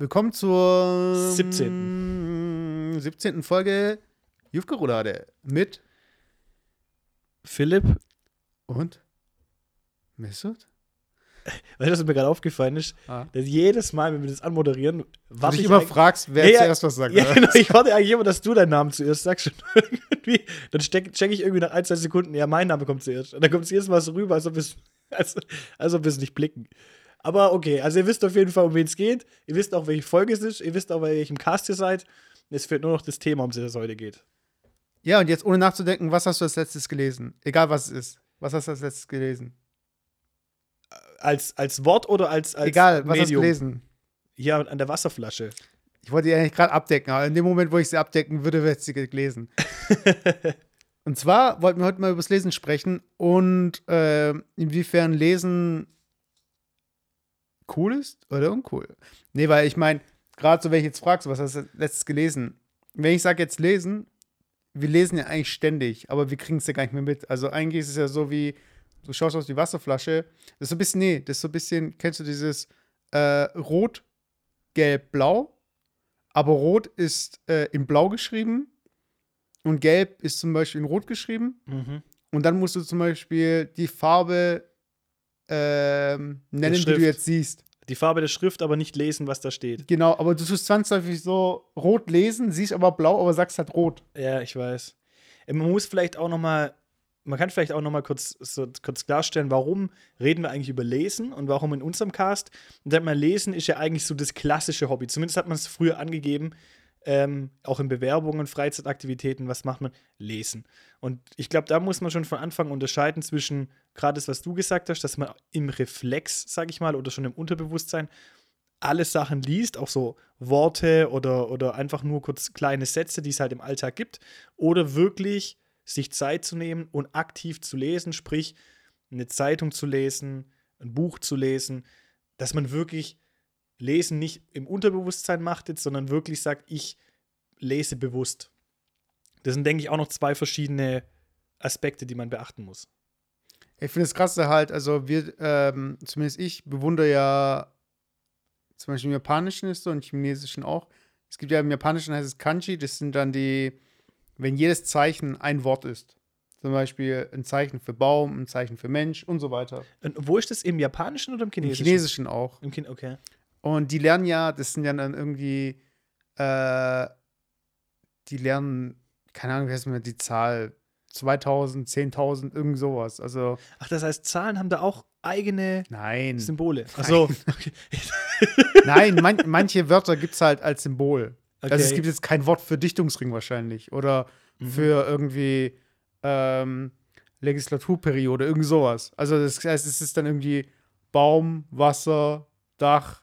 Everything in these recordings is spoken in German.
Willkommen zur 17. 17. Folge Jufgerolade mit Philipp, und Mesut? weißt du, was mir gerade aufgefallen ist? Ah. Dass jedes Mal, wenn wir das anmoderieren, dich ich immer fragst, wer Ja, zuerst was sagt. Ja, genau, ich warte eigentlich immer, dass du deinen Namen zuerst sagst. Dann check, check ich irgendwie nach ein, zwei Sekunden, ja, mein Name kommt zuerst. Und dann kommt es jedes Mal so rüber, als ob wir es als, als ob wir es nicht blicken. Aber okay, also ihr wisst auf jeden Fall, um wen es geht. Ihr wisst auch, welche Folge es ist. Ihr wisst auch, bei welchem Cast ihr seid. Es fehlt nur noch das Thema, um das es heute geht. Ja, und jetzt ohne nachzudenken, was hast du als letztes gelesen? Egal was es ist. Was hast du als letztes gelesen? Als, als Wort oder als, als Egal, was hast du Medium? gelesen? Ja, an der Wasserflasche. Ich wollte die eigentlich gerade abdecken, aber in dem Moment, wo ich sie abdecken würde, wird sie gelesen. und zwar wollten wir heute mal über das Lesen sprechen und äh, inwiefern Lesen cool ist oder uncool. Nee, weil ich meine, gerade so, wenn ich jetzt fragst, was hast du letztes gelesen? Wenn ich sage jetzt lesen, wir lesen ja eigentlich ständig, aber wir kriegen es ja gar nicht mehr mit. Also eigentlich ist es ja so wie, du schaust auf die Wasserflasche, das ist so ein bisschen, nee, das ist so ein bisschen, kennst du dieses äh, Rot, Gelb, Blau? Aber Rot ist äh, in Blau geschrieben und Gelb ist zum Beispiel in Rot geschrieben. Mhm. Und dann musst du zum Beispiel die Farbe ähm, nennen, die du jetzt siehst. Die Farbe der Schrift, aber nicht lesen, was da steht. Genau, aber du tust zwangsläufig so rot lesen, siehst aber blau, aber sagst halt rot. Ja, ich weiß. Man muss vielleicht auch noch mal, man kann vielleicht auch noch mal kurz, so, kurz klarstellen, warum reden wir eigentlich über Lesen und warum in unserem Cast. Und sagt man, Lesen ist ja eigentlich so das klassische Hobby. Zumindest hat man es früher angegeben, ähm, auch in Bewerbungen, Freizeitaktivitäten, was macht man? Lesen. Und ich glaube, da muss man schon von Anfang unterscheiden zwischen gerade das, was du gesagt hast, dass man im Reflex, sag ich mal, oder schon im Unterbewusstsein alle Sachen liest, auch so Worte oder, oder einfach nur kurz kleine Sätze, die es halt im Alltag gibt, oder wirklich sich Zeit zu nehmen und aktiv zu lesen, sprich eine Zeitung zu lesen, ein Buch zu lesen, dass man wirklich Lesen nicht im Unterbewusstsein macht, jetzt, sondern wirklich sagt, ich lese bewusst. Das sind, denke ich, auch noch zwei verschiedene Aspekte, die man beachten muss. Ich finde es krass halt, also wir, ähm, zumindest ich, bewundere ja zum Beispiel im Japanischen ist so und im Chinesischen auch. Es gibt ja im Japanischen heißt es Kanji, das sind dann die, wenn jedes Zeichen ein Wort ist. Zum Beispiel ein Zeichen für Baum, ein Zeichen für Mensch und so weiter. Und wo ist das? Im Japanischen oder im Im Chinesischen? Chinesischen auch. Im Chin okay. Und die lernen ja, das sind ja dann irgendwie, äh, die lernen, keine Ahnung, wie heißt mir die Zahl, 2000, 10.000, irgend sowas. Also, Ach, das heißt, Zahlen haben da auch eigene nein. Symbole. Ach so. Okay. Nein, man, manche Wörter gibt es halt als Symbol. Also es Okay. gibt jetzt kein Wort für Dichtungsring wahrscheinlich oder Mhm. für irgendwie ähm, Legislaturperiode, irgend sowas. Also das heißt, es ist dann irgendwie Baum, Wasser, Dach,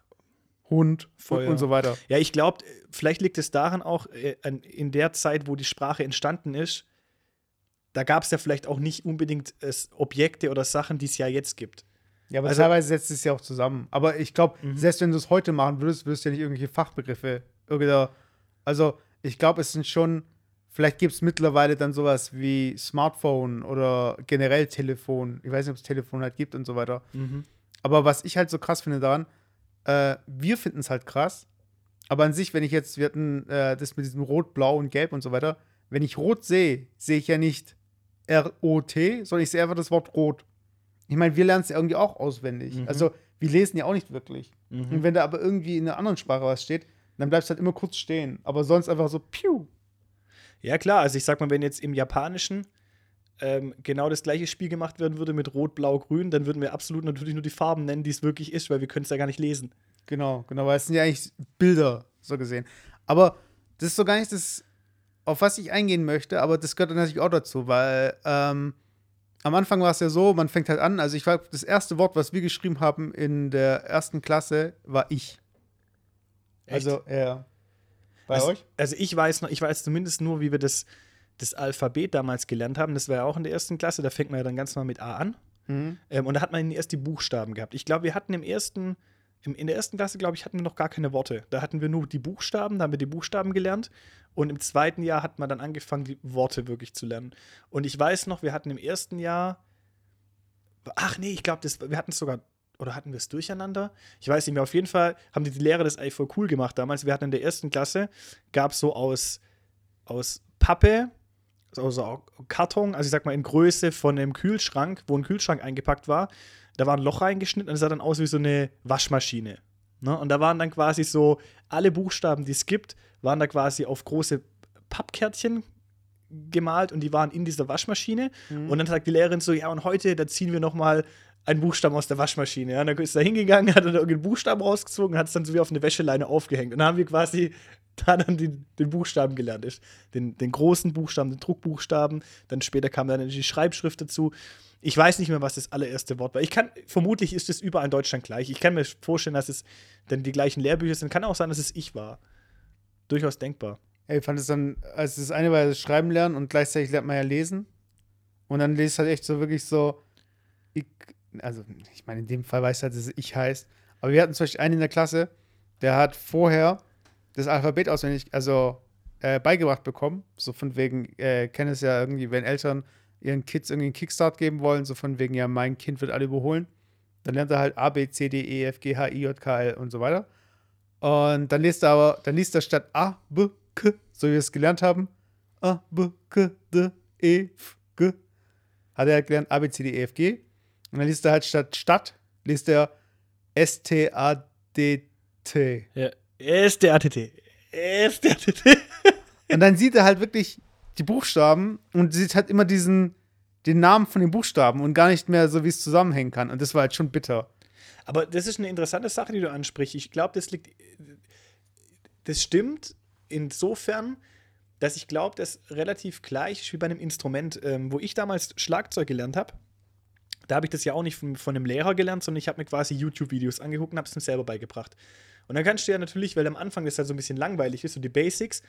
Hund und, Feuer. und so weiter. Ja, ich glaube, vielleicht liegt es daran auch, äh, in der Zeit, wo die Sprache entstanden ist, da gab es ja vielleicht auch nicht unbedingt äh, Objekte oder Sachen, die es ja jetzt gibt. Ja, aber Also- teilweise setzt es ja auch zusammen. Aber ich glaube, Mhm. selbst wenn du es heute machen würdest, würdest du ja nicht irgendwelche Fachbegriffe. Oder, also ich glaube, es sind schon, vielleicht gibt es mittlerweile dann sowas wie Smartphone oder generell Telefon. Ich weiß nicht, ob es Telefon halt gibt und so weiter. Aber was ich halt so krass finde daran, äh, wir finden es halt krass. Aber an sich, wenn ich jetzt, wir hatten äh, das mit diesem Rot, Blau und Gelb und so weiter, wenn ich Rot sehe, sehe ich ja nicht R-O-T, sondern ich sehe einfach das Wort Rot. Ich meine, wir lernen es ja irgendwie auch auswendig. Mhm. Also, wir lesen ja auch nicht wirklich. Mhm. Und wenn da aber irgendwie in einer anderen Sprache was steht, dann bleibst du halt immer kurz stehen. Aber sonst einfach so, piu. Ja, klar, also ich sag mal, wenn jetzt im Japanischen ähm, genau das gleiche Spiel gemacht werden würde mit Rot, Blau, Grün, dann würden wir absolut natürlich nur die Farben nennen, die es wirklich ist, weil wir können es ja gar nicht lesen. Genau, genau, weil es sind ja eigentlich Bilder, so gesehen. Aber das ist so gar nicht das, auf was ich eingehen möchte, aber das gehört dann natürlich auch dazu, weil ähm, am Anfang war es ja so, man fängt halt an, also ich war, das erste Wort, was wir geschrieben haben in der ersten Klasse, war ich. Echt? Also, ja. Bei also, euch? Also ich weiß noch, ich weiß zumindest nur, wie wir das, das Alphabet damals gelernt haben. Das war ja auch in der ersten Klasse, da fängt man ja dann ganz mal mit A an. Mhm. Ähm, und da hat man erst die Buchstaben gehabt. Ich glaube, wir hatten im ersten, im, in der ersten Klasse, glaube ich, hatten wir noch gar keine Worte. Da hatten wir nur die Buchstaben, da haben wir die Buchstaben gelernt. Und im zweiten Jahr hat man dann angefangen, die Worte wirklich zu lernen. Und ich weiß noch, wir hatten im ersten Jahr, ach nee, ich glaube, wir hatten es sogar oder hatten wir es durcheinander? Ich weiß nicht mehr. Auf jeden Fall haben die, die Lehrer das eigentlich voll cool gemacht damals. Wir hatten in der ersten Klasse, gab es so aus, aus Pappe, also Karton, also ich sag mal in Größe von einem Kühlschrank, wo ein Kühlschrank eingepackt war. Da war ein Loch reingeschnitten und es sah dann aus wie so eine Waschmaschine. Ne? Und da waren dann quasi so alle Buchstaben, die es gibt, waren da quasi auf große Pappkärtchen gemalt und die waren in dieser Waschmaschine. Mhm. Und dann sagt die Lehrerin so: Ja, und heute, da ziehen wir noch mal einen Buchstaben aus der Waschmaschine. Ja, und dann ist er hingegangen, hat dann irgendeinen Buchstaben rausgezogen und hat es dann so wie auf eine Wäscheleine aufgehängt. Und dann haben wir quasi da dann den, den Buchstaben gelernt. Den, den großen Buchstaben, den Druckbuchstaben. Dann später kam dann die Schreibschrift dazu. Ich weiß nicht mehr, was das allererste Wort war. Ich kann, vermutlich ist es überall in Deutschland gleich. Ich kann mir vorstellen, dass es dann die gleichen Lehrbücher sind. Kann auch sein, dass es ich war. Durchaus denkbar. Ey, ich fand es dann, also das eine war das Schreiben lernen und gleichzeitig lernt man ja lesen. Und dann lest halt echt so wirklich so, ich, also ich meine, in dem Fall weiß halt, dass es ich heißt. Aber wir hatten zum Beispiel einen in der Klasse, der hat vorher das Alphabet auswendig, also äh, beigebracht bekommen. So von wegen, äh, kennen es ja irgendwie, wenn Eltern ihren Kids irgendwie einen Kickstart geben wollen, so von wegen, ja, mein Kind wird alle überholen. Dann lernt er halt A, B, C, D, E, F, G, H, I, J, K, L und so weiter. Und dann liest er aber, dann liest er statt A, B, K, so wie wir es gelernt haben, A, B, K, D, E, F, G, hat er gelernt A, B, C, D, E, F, G. Und dann liest er halt statt Stadt, liest er S, T, A, D, T. Ja, S, T, A, T, T. S, T, A, T, T. Und dann sieht er halt wirklich die Buchstaben und sieht halt immer diesen, den Namen von den Buchstaben und gar nicht mehr so, wie es zusammenhängen kann. Und das war halt schon bitter. Aber das ist eine interessante Sache, die du ansprichst. Ich glaube, das liegt. Das stimmt insofern, dass ich glaube, das relativ gleich ist wie bei einem Instrument, ähm, wo ich damals Schlagzeug gelernt habe. Da habe ich das ja auch nicht von, von einem Lehrer gelernt, sondern ich habe mir quasi YouTube-Videos angeguckt und habe es mir selber beigebracht. Und dann kannst du ja natürlich, weil am Anfang das halt so ein bisschen langweilig ist, so die Basics,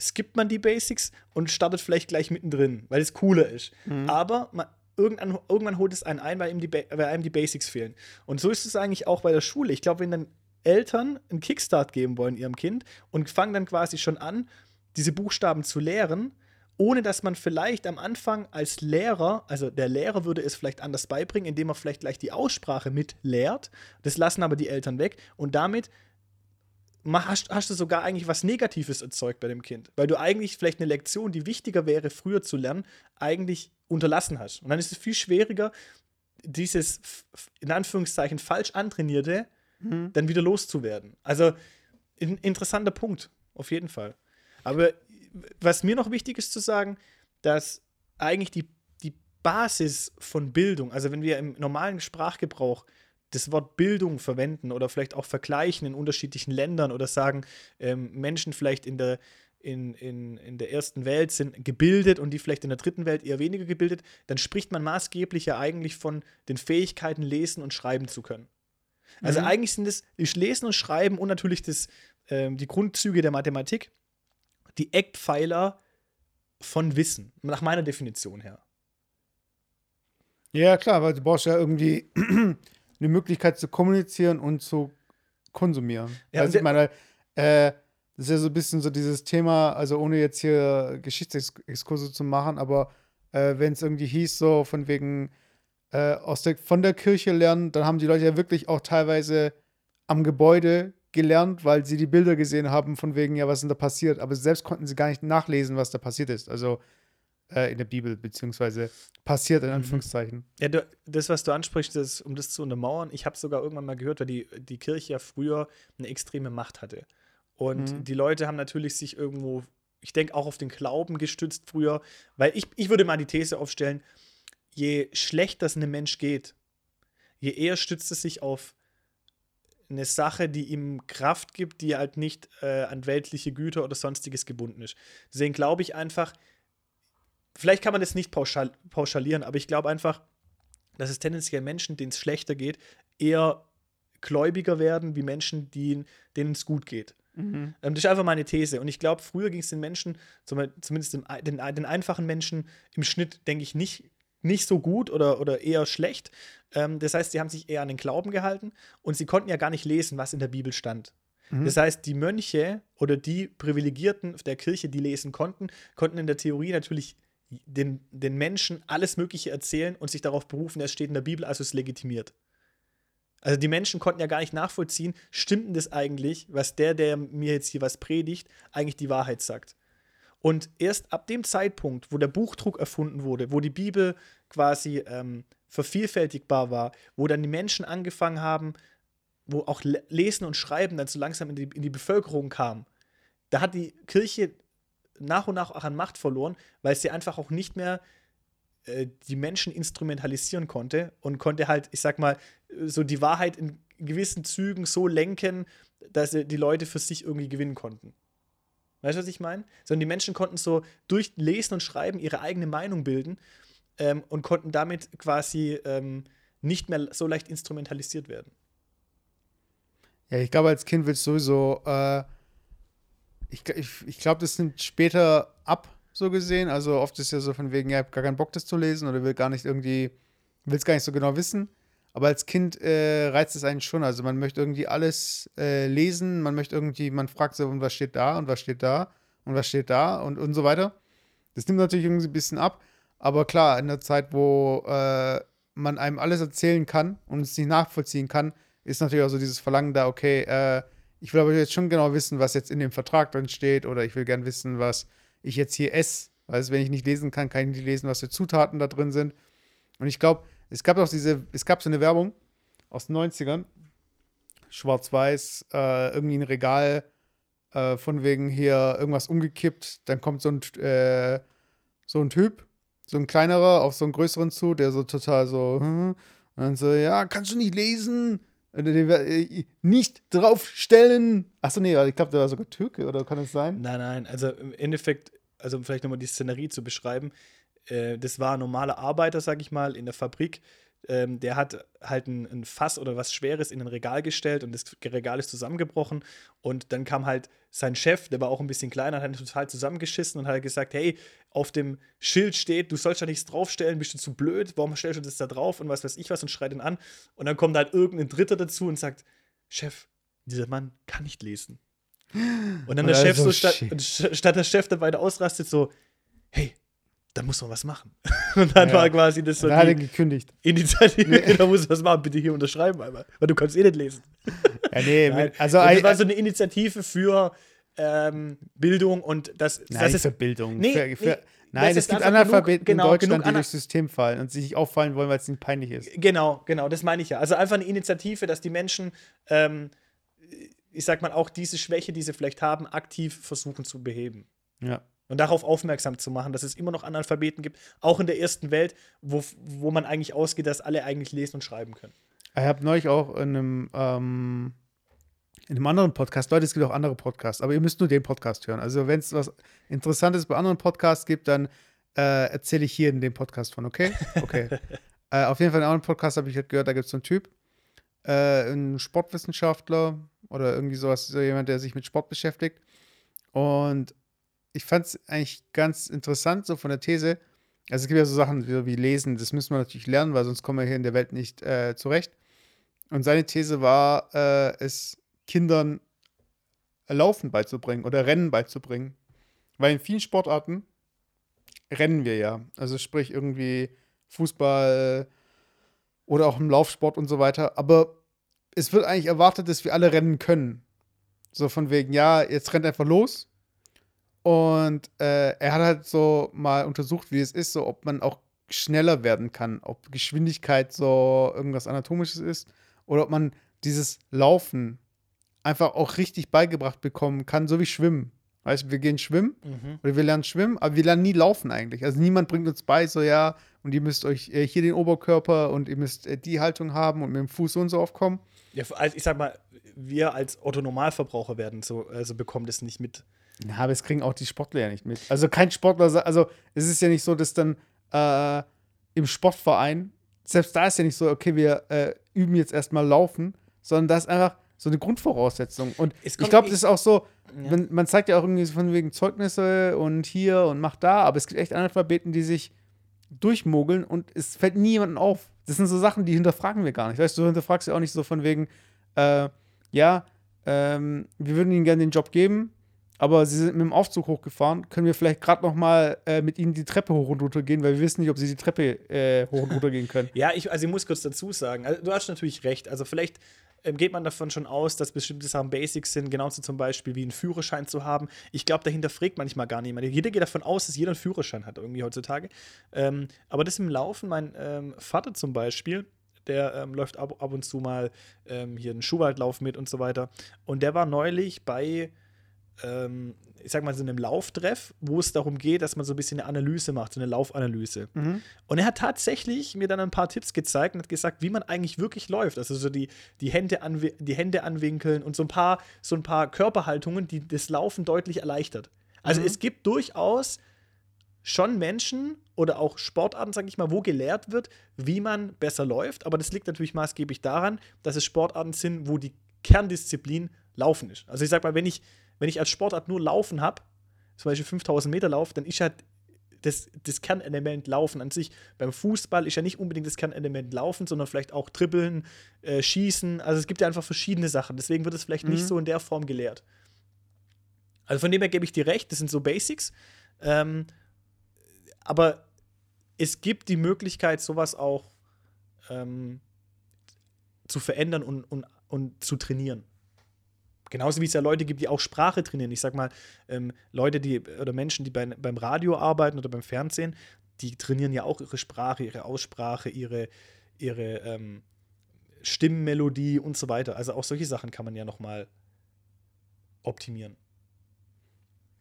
skippt man die Basics und startet vielleicht gleich mittendrin, weil es cooler ist. Mhm. Aber man, irgendwann, irgendwann holt es einen ein, weil, ihm die, weil einem die Basics fehlen. Und so ist es eigentlich auch bei der Schule. Ich glaube, wenn dann Eltern einen Kickstart geben wollen ihrem Kind und fangen dann quasi schon an, diese Buchstaben zu lehren, ohne dass man vielleicht am Anfang als Lehrer, also der Lehrer würde es vielleicht anders beibringen, indem er vielleicht gleich die Aussprache mit lehrt. Das lassen aber die Eltern weg und damit hast, hast du sogar eigentlich was Negatives erzeugt bei dem Kind, weil du eigentlich vielleicht eine Lektion, die wichtiger wäre, früher zu lernen, eigentlich unterlassen hast. Und dann ist es viel schwieriger, dieses in Anführungszeichen falsch antrainierte mhm. dann wieder loszuwerden. Also ein interessanter Punkt, auf jeden Fall. Aber was mir noch wichtig ist zu sagen, dass eigentlich die, die Basis von Bildung, also wenn wir im normalen Sprachgebrauch das Wort Bildung verwenden oder vielleicht auch vergleichen in unterschiedlichen Ländern oder sagen, ähm, Menschen vielleicht in der, in, in, in der ersten Welt sind gebildet und die vielleicht in der dritten Welt eher weniger gebildet, dann spricht man maßgeblich ja eigentlich von den Fähigkeiten, lesen und schreiben zu können. Also mhm. eigentlich sind es Lesen und Schreiben und natürlich das, ähm, die Grundzüge der Mathematik, die Eckpfeiler von Wissen, nach meiner Definition her. Ja, klar, weil du brauchst ja irgendwie eine Möglichkeit zu kommunizieren und zu konsumieren. Ja, also ich meine, äh, das ist ja so ein bisschen so dieses Thema, also ohne jetzt hier Geschichtsexkurse zu machen, aber äh, wenn es irgendwie hieß, so von wegen äh, aus der, von der Kirche lernen, dann haben die Leute ja wirklich auch teilweise am Gebäude gelernt, weil sie die Bilder gesehen haben, von wegen, ja, was ist denn da passiert? Aber selbst konnten sie gar nicht nachlesen, was da passiert ist. Also äh, in der Bibel, beziehungsweise passiert in mhm. Anführungszeichen. Ja, du, das, was du ansprichst, das, um das zu untermauern, ich habe sogar irgendwann mal gehört, weil die, die Kirche ja früher eine extreme Macht hatte. Und mhm. die Leute haben natürlich sich irgendwo, ich denke auch auf den Glauben gestützt früher, weil ich, ich würde mal die These aufstellen, je schlechter es einem Mensch geht, je eher stützt es sich auf eine Sache, die ihm Kraft gibt, die halt nicht äh, an weltliche Güter oder sonstiges gebunden ist. Deswegen glaube ich einfach, vielleicht kann man das nicht pauschal, pauschalieren, aber ich glaube einfach, dass es tendenziell Menschen, denen es schlechter geht, eher gläubiger werden wie Menschen, denen es gut geht. Mhm. Ähm, das ist einfach meine These. Und ich glaube, früher ging es den Menschen, zumindest den, den, den, einfachen Menschen, im Schnitt, denke ich, nicht, nicht so gut oder, oder eher schlecht. Ähm, das heißt, sie haben sich eher an den Glauben gehalten und sie konnten ja gar nicht lesen, was in der Bibel stand. Mhm. Das heißt, die Mönche oder die Privilegierten der Kirche, die lesen konnten, konnten in der Theorie natürlich den, den Menschen alles Mögliche erzählen und sich darauf berufen, es steht in der Bibel, also ist legitimiert. Also die Menschen konnten ja gar nicht nachvollziehen, stimmt denn das eigentlich, was der, der mir jetzt hier was predigt, eigentlich die Wahrheit sagt. Und erst ab dem Zeitpunkt, wo der Buchdruck erfunden wurde, wo die Bibel quasi ähm, vervielfältigbar war, wo dann die Menschen angefangen haben, wo auch Lesen und Schreiben dann so langsam in die, in die Bevölkerung kam, da hat die Kirche nach und nach auch an Macht verloren, weil sie einfach auch nicht mehr äh, die Menschen instrumentalisieren konnte und konnte halt, ich sag mal, so die Wahrheit in gewissen Zügen so lenken, dass die Leute für sich irgendwie gewinnen konnten. Weißt du, was ich meine? Sondern die Menschen konnten so durch Lesen und Schreiben ihre eigene Meinung bilden ähm, und konnten damit quasi ähm, nicht mehr so leicht instrumentalisiert werden. Ja, ich glaube, als Kind willst du sowieso, äh, ich, ich, ich glaube, das nimmt später ab, so gesehen. Also oft ist ja so von wegen, ja, ich habe gar keinen Bock, das zu lesen oder will gar nicht irgendwie, will es gar nicht so genau wissen. Aber als Kind äh, reizt es einen schon. Also man möchte irgendwie alles äh, lesen, man möchte irgendwie, man fragt so, und was steht da und was steht da und was steht da und, und so weiter. Das nimmt natürlich irgendwie ein bisschen ab. Aber klar, in der Zeit, wo äh, man einem alles erzählen kann und es nicht nachvollziehen kann, ist natürlich auch so dieses Verlangen da, okay, äh, ich will aber jetzt schon genau wissen, was jetzt in dem Vertrag drin steht oder ich will gern wissen, was ich jetzt hier esse. Also wenn ich nicht lesen kann, kann ich nicht lesen, was für Zutaten da drin sind. Und ich glaube, es gab auch diese, es gab so eine Werbung aus den 90ern, schwarz-weiß, äh, irgendwie ein Regal äh, von wegen hier irgendwas umgekippt, dann kommt so ein, äh, so ein Typ, so ein kleinerer auf so einen größeren zu, der so total so, hm, und dann so, ja, kannst du nicht lesen? Äh, nicht draufstellen. Achso, nee, ich glaube, der war sogar Türke, oder kann das sein? Nein, nein, also im Endeffekt, also um vielleicht nochmal die Szenerie zu beschreiben, äh, das war ein normaler Arbeiter, sag ich mal, in der Fabrik. Ähm, der hat halt ein, ein, Fass oder was Schweres in ein Regal gestellt und das Regal ist zusammengebrochen. Und dann kam halt sein Chef, der war auch ein bisschen kleiner, hat ihn total zusammengeschissen und hat gesagt: Hey, auf dem Schild steht, du sollst da nichts draufstellen, bist du zu blöd, warum stellst du das da drauf und was weiß ich was und schreit ihn an. Und dann kommt halt irgendein Dritter dazu und sagt: Chef, dieser Mann kann nicht lesen. Und dann der Chef so, statt, statt der Chef dabei ausrastet, so: Hey, da muss man was machen. Und dann ja, war quasi das so. Da hat er gekündigt. Initiative, nee. da muss was machen, bitte hier unterschreiben einmal. Weil du kannst eh nicht lesen. Ja, nee, Nein. also. Das war so eine Initiative für ähm, Bildung und das. Nein, das ist für Bildung. Nee, für, für, nee, Nein, es gibt Analphabeten genug, genau, in Deutschland, die durchs System fallen und sich nicht auffallen wollen, weil es ihnen peinlich ist. Genau, genau, das meine ich ja. Also einfach eine Initiative, dass die Menschen, ähm, ich sag mal, auch diese Schwäche, die sie vielleicht haben, aktiv versuchen zu beheben. Ja und darauf aufmerksam zu machen, dass es immer noch Analphabeten gibt, auch in der ersten Welt, wo, wo man eigentlich ausgeht, dass alle eigentlich lesen und schreiben können. Ich habe neulich auch in einem, ähm, in einem anderen Podcast, Leute, es gibt auch andere Podcasts, aber ihr müsst nur den Podcast hören. Also wenn es was Interessantes bei anderen Podcasts gibt, dann äh, erzähle ich hier in dem Podcast von, okay? Okay. äh, auf jeden Fall in einem anderen Podcast habe ich halt gehört, da gibt es so einen Typ, äh, ein Sportwissenschaftler oder irgendwie sowas, so jemand, der sich mit Sport beschäftigt. Und ich fand es eigentlich ganz interessant, so von der These. Also es gibt ja so Sachen wie, wie, Lesen, das müssen wir natürlich lernen, weil sonst kommen wir hier in der Welt nicht äh, zurecht. Und seine These war, äh, es Kindern Laufen beizubringen oder Rennen beizubringen. Weil in vielen Sportarten rennen wir ja. Also sprich irgendwie Fußball oder auch im Laufsport und so weiter. Aber es wird eigentlich erwartet, dass wir alle rennen können. So von wegen, ja, jetzt rennt einfach los und äh, er hat halt so mal untersucht, wie es ist, so ob man auch schneller werden kann, ob Geschwindigkeit so irgendwas Anatomisches ist oder ob man dieses Laufen einfach auch richtig beigebracht bekommen kann, so wie Schwimmen. Weißt du, wir gehen schwimmen mhm. oder wir lernen schwimmen, aber wir lernen nie laufen eigentlich. Also niemand bringt uns bei, so ja, und ihr müsst euch äh, hier den Oberkörper und ihr müsst äh, die Haltung haben und mit dem Fuß so und so aufkommen. Ja, also ich sag mal, wir als Otto-Normalverbraucher werden so, also bekommen das nicht mit. Ja, aber es kriegen auch die Sportler ja nicht mit. Also kein Sportler, also es ist ja nicht so, dass dann äh, im Sportverein, selbst da ist ja nicht so, okay, wir äh, üben jetzt erstmal Laufen, sondern da ist einfach so eine Grundvoraussetzung. Und ich glaube, das ist auch so, ja. man, man, zeigt ja auch irgendwie von wegen Zeugnisse und hier und macht da, aber es gibt echt Analphabeten, die sich durchmogeln und es fällt nie jemandem auf. Das sind so Sachen, die hinterfragen wir gar nicht. Weißt du, du hinterfragst ja auch nicht so von wegen, äh, ja, ähm, wir würden ihnen gerne den Job geben, aber sie sind mit dem Aufzug hochgefahren. Können wir vielleicht gerade noch mal äh, mit ihnen die Treppe hoch und runter gehen, weil wir wissen nicht, ob sie die Treppe äh, hoch und runter gehen können. Ja, ich, also ich muss kurz dazu sagen, also du hast natürlich recht. Also vielleicht ähm, geht man davon schon aus, dass bestimmte Sachen Basics sind, genauso zum Beispiel wie einen Führerschein zu haben. Ich glaube, dahinter fragt manchmal gar niemand. Jeder geht davon aus, dass jeder einen Führerschein hat, irgendwie heutzutage. Ähm, aber das im Laufen, mein ähm, Vater zum Beispiel, der ähm, läuft ab, ab und zu mal ähm, hier einen Schuhwaldlauf mit und so weiter. Und der war neulich bei ähm, ich sag mal, so einem Lauftreff, wo es darum geht, dass man so ein bisschen eine Analyse macht, so eine Laufanalyse. Mhm. Und er hat tatsächlich mir dann ein paar Tipps gezeigt und hat gesagt, wie man eigentlich wirklich läuft. Also so die, die, Hände, anwi die Hände anwinkeln und so ein, paar, so ein paar Körperhaltungen, die das Laufen deutlich erleichtert. Also Mhm. es gibt durchaus schon Menschen oder auch Sportarten, sag ich mal, wo gelehrt wird, wie man besser läuft. Aber das liegt natürlich maßgeblich daran, dass es Sportarten sind, wo die Kerndisziplin Laufen ist. Also ich sag mal, wenn ich, wenn ich als Sportart nur Laufen habe, zum Beispiel 5000 Meter Lauf, dann ist halt das, das Kernelement Laufen an sich. Beim Fußball ist ja nicht unbedingt das Kernelement Laufen, sondern vielleicht auch Dribbeln, äh, Schießen. Also es gibt ja einfach verschiedene Sachen. Deswegen wird es vielleicht nicht Mhm. so in der Form gelehrt. Also von dem her gebe ich dir recht, das sind so Basics. Ähm, aber es gibt die Möglichkeit, sowas auch ähm, zu verändern und, und, und zu trainieren. Genauso wie es ja Leute gibt, die auch Sprache trainieren. Ich sag mal, ähm, Leute, die oder Menschen, die bei, beim Radio arbeiten oder beim Fernsehen, die trainieren ja auch ihre Sprache, ihre Aussprache, ihre, ihre ähm, Stimmmelodie und so weiter. Also auch solche Sachen kann man ja nochmal optimieren.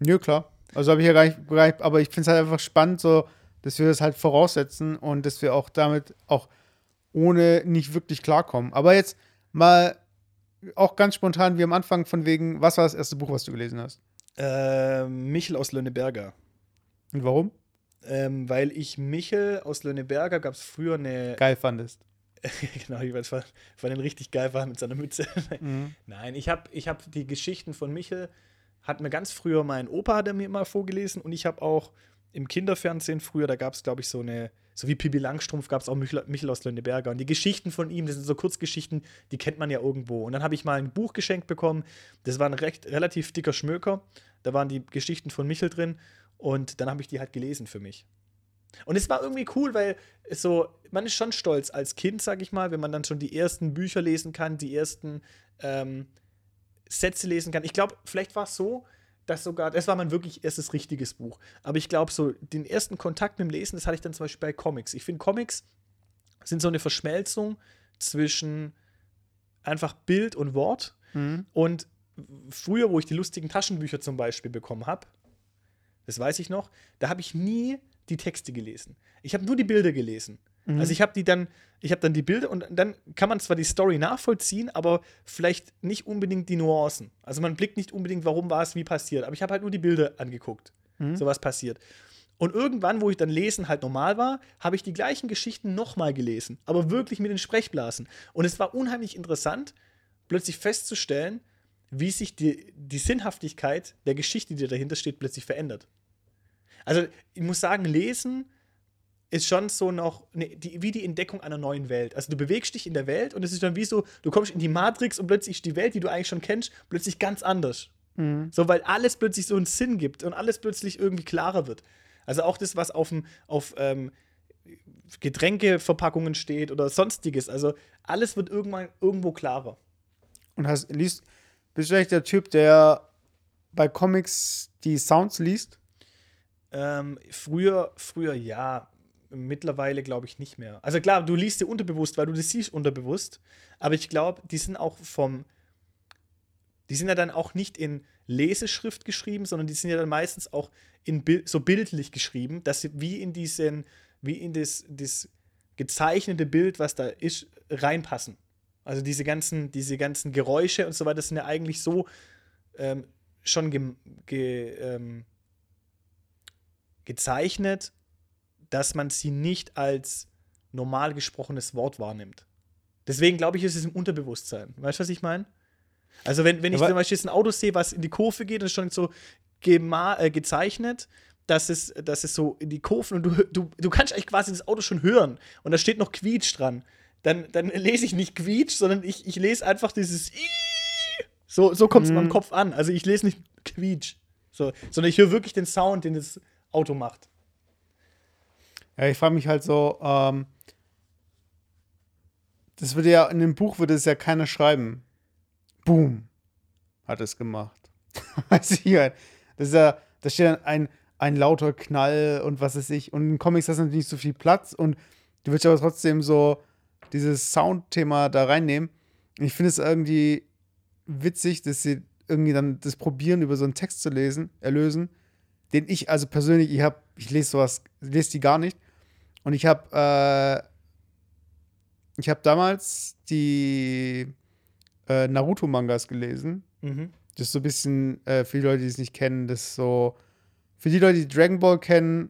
Ja, klar. Also habe ich ja gar nicht, gar nicht aber ich finde es halt einfach spannend, so, dass wir das halt voraussetzen und dass wir auch damit auch ohne nicht wirklich klarkommen. Aber jetzt mal auch ganz spontan, wie am Anfang von wegen, was war das erste Buch, was du gelesen hast? Äh, Michel aus Lönneberger. Und warum? Ähm, weil ich Michel aus Lönneberger gab es früher eine. Geil fandest. genau, ich weiß, weil den richtig geil war mit seiner Mütze. Mhm. Nein, ich habe ich hab die Geschichten von Michel, hat mir ganz früher mein Opa hat er mir immer vorgelesen und ich habe auch im Kinderfernsehen früher, da gab es, glaube ich, so eine, so wie Pippi Langstrumpf gab es auch Michel, Michel aus Lönneberger. Und die Geschichten von ihm, das sind so Kurzgeschichten, die kennt man ja irgendwo. Und dann habe ich mal ein Buch geschenkt bekommen, das war ein recht, relativ dicker Schmöker. Da waren die Geschichten von Michel drin und dann habe ich die halt gelesen für mich. Und es war irgendwie cool, weil so, man ist schon stolz als Kind, sag ich mal, wenn man dann schon die ersten Bücher lesen kann, die ersten ähm, Sätze lesen kann. Ich glaube, vielleicht war es so, dass sogar, das war mein wirklich erstes richtiges Buch. Aber ich glaube, so den ersten Kontakt mit dem Lesen, das hatte ich dann zum Beispiel bei Comics. Ich finde, Comics sind so eine Verschmelzung zwischen einfach Bild und Wort. Mhm. Und früher, wo ich die lustigen Taschenbücher zum Beispiel bekommen habe, das weiß ich noch, da habe ich nie die Texte gelesen. Ich habe nur die Bilder gelesen. Also ich habe die dann, ich habe dann die Bilder und dann kann man zwar die Story nachvollziehen, aber vielleicht nicht unbedingt die Nuancen. Also man blickt nicht unbedingt, warum war es wie passiert. Aber ich habe halt nur die Bilder angeguckt, so was passiert. Und irgendwann, wo ich dann lesen halt normal war, habe ich die gleichen Geschichten nochmal gelesen, aber wirklich mit den Sprechblasen. Und es war unheimlich interessant, plötzlich festzustellen, wie sich die, die Sinnhaftigkeit der Geschichte, die dahinter steht, plötzlich verändert. Also ich muss sagen, lesen ist schon so noch ne, die, wie die Entdeckung einer neuen Welt. Also du bewegst dich in der Welt und es ist dann wie so, du kommst in die Matrix und plötzlich ist die Welt, die du eigentlich schon kennst, plötzlich ganz anders. Mhm. So, weil alles plötzlich so einen Sinn gibt und alles plötzlich irgendwie klarer wird. Also auch das, was auf, dem, auf ähm, Getränkeverpackungen steht oder sonstiges. Also alles wird irgendwann irgendwo klarer. Und hast, liest, bist du eigentlich der Typ, der bei Comics die Sounds liest? Ähm, früher, früher ja. Mittlerweile glaube ich nicht mehr. Also klar, du liest sie unterbewusst, weil du das siehst unterbewusst. Aber ich glaube, die sind auch vom. Die sind ja dann auch nicht in Leseschrift geschrieben, sondern die sind ja dann meistens auch in so bildlich geschrieben, dass sie wie in diesen, wie in das, das gezeichnete Bild, was da ist, reinpassen. Also diese ganzen, diese ganzen Geräusche und so weiter sind ja eigentlich so ähm, schon ge, ge, ähm, gezeichnet, dass man sie nicht als normal gesprochenes Wort wahrnimmt. Deswegen glaube ich, ist es im Unterbewusstsein. Weißt du, was ich meine? Also, wenn, wenn ich Aber- zum Beispiel jetzt ein Auto sehe, was in die Kurve geht, und ist schon so äh, gezeichnet, dass es, dass es so in die Kurven und du, du, du kannst eigentlich quasi das Auto schon hören und da steht noch Quietsch dran. Dann, dann lese ich nicht Quietsch, sondern ich, ich lese einfach dieses Ii. So, so kommt es in meinem Mhm. Kopf an. Also ich lese nicht Quietsch. So, sondern ich höre wirklich den Sound, den das Auto macht. Ja, ich frage mich halt so, ähm, das würde ja, in dem Buch würde es ja keiner schreiben. Boom, hat es gemacht. Das ist ja, da steht dann ein, ein lauter Knall und was weiß ich. Und in Comics hast du natürlich nicht so viel Platz und du willst aber trotzdem so dieses Soundthema da reinnehmen. Ich finde es irgendwie witzig, dass sie irgendwie dann das probieren, über so einen Text zu lesen, erlösen, den ich, also persönlich, ich habe, ich lese sowas, lese die gar nicht. Und ich habe, äh, ich habe damals die äh, Naruto-Mangas gelesen. Mhm. Das ist so ein bisschen, äh, für die Leute, die es nicht kennen, das ist so, für die Leute, die Dragon Ball kennen,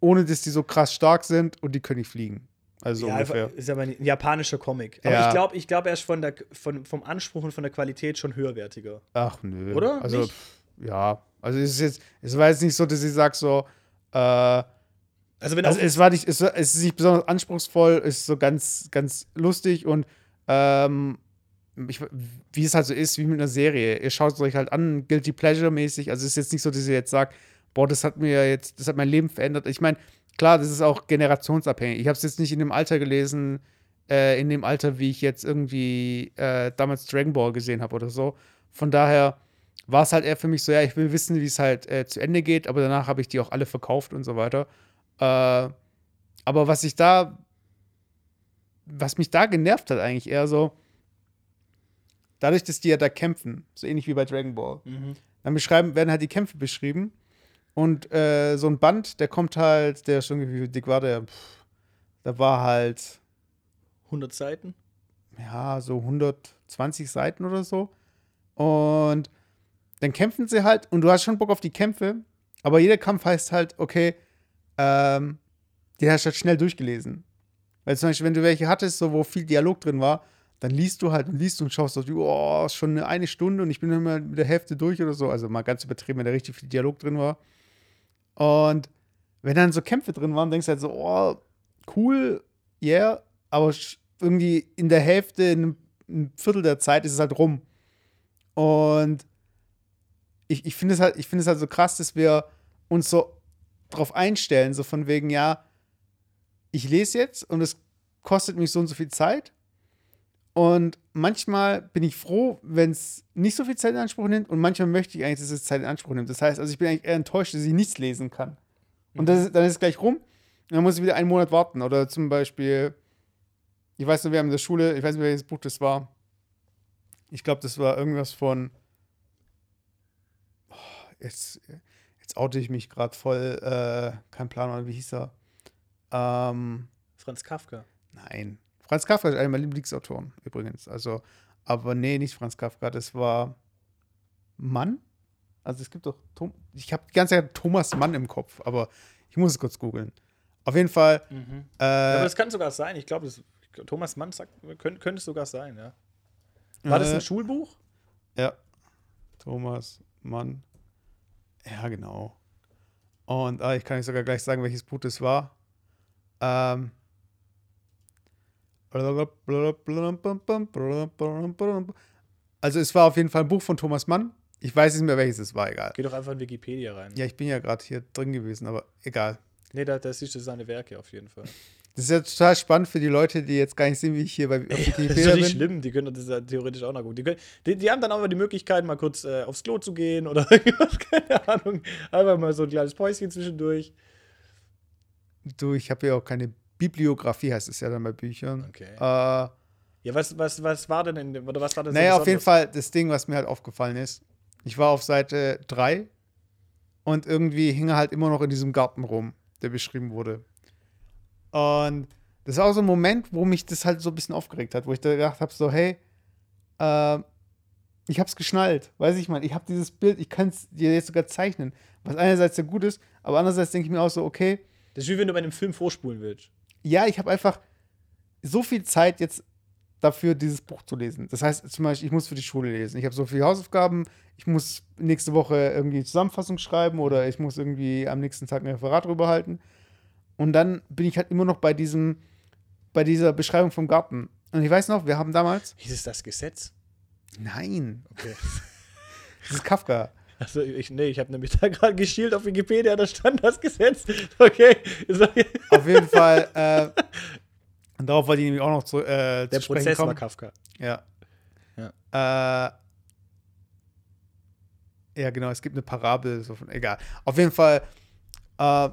ohne dass die so krass stark sind und die können nicht fliegen. Also so ja, ungefähr. ist aber ein japanischer Comic. Aber Ja. ich glaube, ich glaub, er ist von der, von, vom Anspruch und von der Qualität schon höherwertiger. Ach nö. Oder? Also, pff, ja. Also es ist jetzt, es war jetzt nicht so, dass ich sage so, äh, Also wenn also es war nicht, es, war, es ist nicht besonders anspruchsvoll, ist so ganz, ganz lustig und ähm, ich, wie es halt so ist, wie mit einer Serie. Ihr schaut es euch halt an, Guilty Pleasure-mäßig. Also es ist jetzt nicht so, dass ihr jetzt sagt, boah, das hat mir jetzt, das hat mein Leben verändert. Ich meine, klar, das ist auch generationsabhängig. Ich habe es jetzt nicht in dem Alter gelesen, äh, in dem Alter, wie ich jetzt irgendwie äh, damals Dragon Ball gesehen habe oder so. Von daher war es halt eher für mich so, ja, ich will wissen, wie es halt äh, zu Ende geht, aber danach habe ich die auch alle verkauft und so weiter. Äh, aber was ich da, was mich da genervt hat, eigentlich eher so, dadurch, dass die ja da kämpfen, so ähnlich wie bei Dragon Ball, Mhm. dann beschreiben, werden halt die Kämpfe beschrieben. Und äh, so ein Band, der kommt halt, der ist irgendwie, wie dick war der? Pff, da war halt, 100 Seiten. ja, so 120 Seiten oder so. Und dann kämpfen sie halt und du hast schon Bock auf die Kämpfe, aber jeder Kampf heißt halt, okay, ähm, den hast du halt schnell durchgelesen. Weil zum Beispiel, wenn du welche hattest, so wo viel Dialog drin war, dann liest du halt und liest und schaust auf oh, schon eine, Stunde und ich bin immer mit der Hälfte durch oder so. Also mal ganz übertrieben, wenn da richtig viel Dialog drin war. Und wenn dann so Kämpfe drin waren, denkst du halt so, oh, cool, yeah, aber irgendwie in der Hälfte, in einem, ein Viertel der Zeit ist es halt rum. Und ich, ich finde es halt, ich finde es halt so krass, dass wir uns so drauf einstellen, so von wegen, ja, ich lese jetzt und es kostet mich so und so viel Zeit. Und manchmal bin ich froh, wenn es nicht so viel Zeit in Anspruch nimmt und manchmal möchte ich eigentlich, dass es Zeit in Anspruch nimmt. Das heißt, also ich bin eigentlich eher enttäuscht, dass ich nichts lesen kann. Und das ist, dann ist es gleich rum. Und dann muss ich wieder einen Monat warten. Oder zum Beispiel, ich weiß noch, wir haben in der Schule, ich weiß nicht, welches Buch das war. Ich glaube, das war irgendwas von. Jetzt, jetzt oute ich mich gerade voll. Äh, kein Plan, wie hieß er? Ähm, Franz Kafka. nein. Franz Kafka ist einer meiner Lieblingsautoren, übrigens. Also, aber nee, nicht Franz Kafka, das war Mann. Also es gibt doch, Tom ich habe die ganze Zeit Thomas Mann im Kopf, aber ich muss es kurz googeln. Auf jeden Fall, Mhm. äh, Aber das kann sogar sein. Ich glaube, das- Thomas Mann sagt, könnte, könnte es sogar sein, ja. War das Äh, ein Schulbuch? Ja. Thomas Mann. Ja, genau. Und ah, ich kann euch sogar gleich sagen, welches Buch das war. Ähm. Also es war auf jeden Fall ein Buch von Thomas Mann. Ich weiß nicht mehr, welches es war, egal. Geh doch einfach in Wikipedia rein. Ja, ich bin ja gerade hier drin gewesen, aber egal. Nee, da, da siehst du seine Werke auf jeden Fall. Das ist ja total spannend für die Leute, die jetzt gar nicht sehen, wie ich hier bei auf Das ist doch nicht schlimm, die können das ja theoretisch auch noch gucken. Die, können, die, die haben dann aber die Möglichkeit, mal kurz äh, aufs Klo zu gehen oder keine Ahnung. Einfach mal so ein kleines Päuschen zwischendurch. Du, ich habe ja auch keine Bibliografie, heißt es ja dann bei Büchern. Okay. Äh, Ja, was, was, was war denn in dem, oder was war das Naja, auf jeden Fall das Ding, was mir halt aufgefallen ist. Ich war auf Seite 3 und irgendwie hing er halt immer noch in diesem Garten rum, der beschrieben wurde. Und das war auch so ein Moment, wo mich das halt so ein bisschen aufgeregt hat, wo ich da gedacht habe, so, hey, äh, ich hab's geschnallt. Weiß ich mal, ich habe dieses Bild, ich kann es dir jetzt sogar zeichnen, was einerseits sehr gut ist, aber andererseits denke ich mir auch so, okay, Das ist wie wenn du bei einem Film vorspulen willst. ja, ich habe einfach so viel Zeit jetzt dafür, dieses Buch zu lesen. Das heißt, zum Beispiel, ich muss für die Schule lesen. Ich habe so viele Hausaufgaben, ich muss nächste Woche irgendwie eine Zusammenfassung schreiben oder ich muss irgendwie am nächsten Tag ein Referat drüber halten. Und dann bin ich halt immer noch bei diesem, bei dieser Beschreibung vom Garten. Und ich weiß noch, wir haben damals. Hieß es das Gesetz? Nein, Okay. das ist Kafka. Also ich, nee, ich habe nämlich da gerade geschielt auf Wikipedia, da stand das Gesetz. Okay. Auf jeden Fall, äh, und darauf wollte ich nämlich auch noch zu, äh, Der zu Prozess kommen. war Kafka. Ja. Ja. Äh, ja, genau, es gibt eine Parabel, so von, egal. Auf jeden Fall, äh,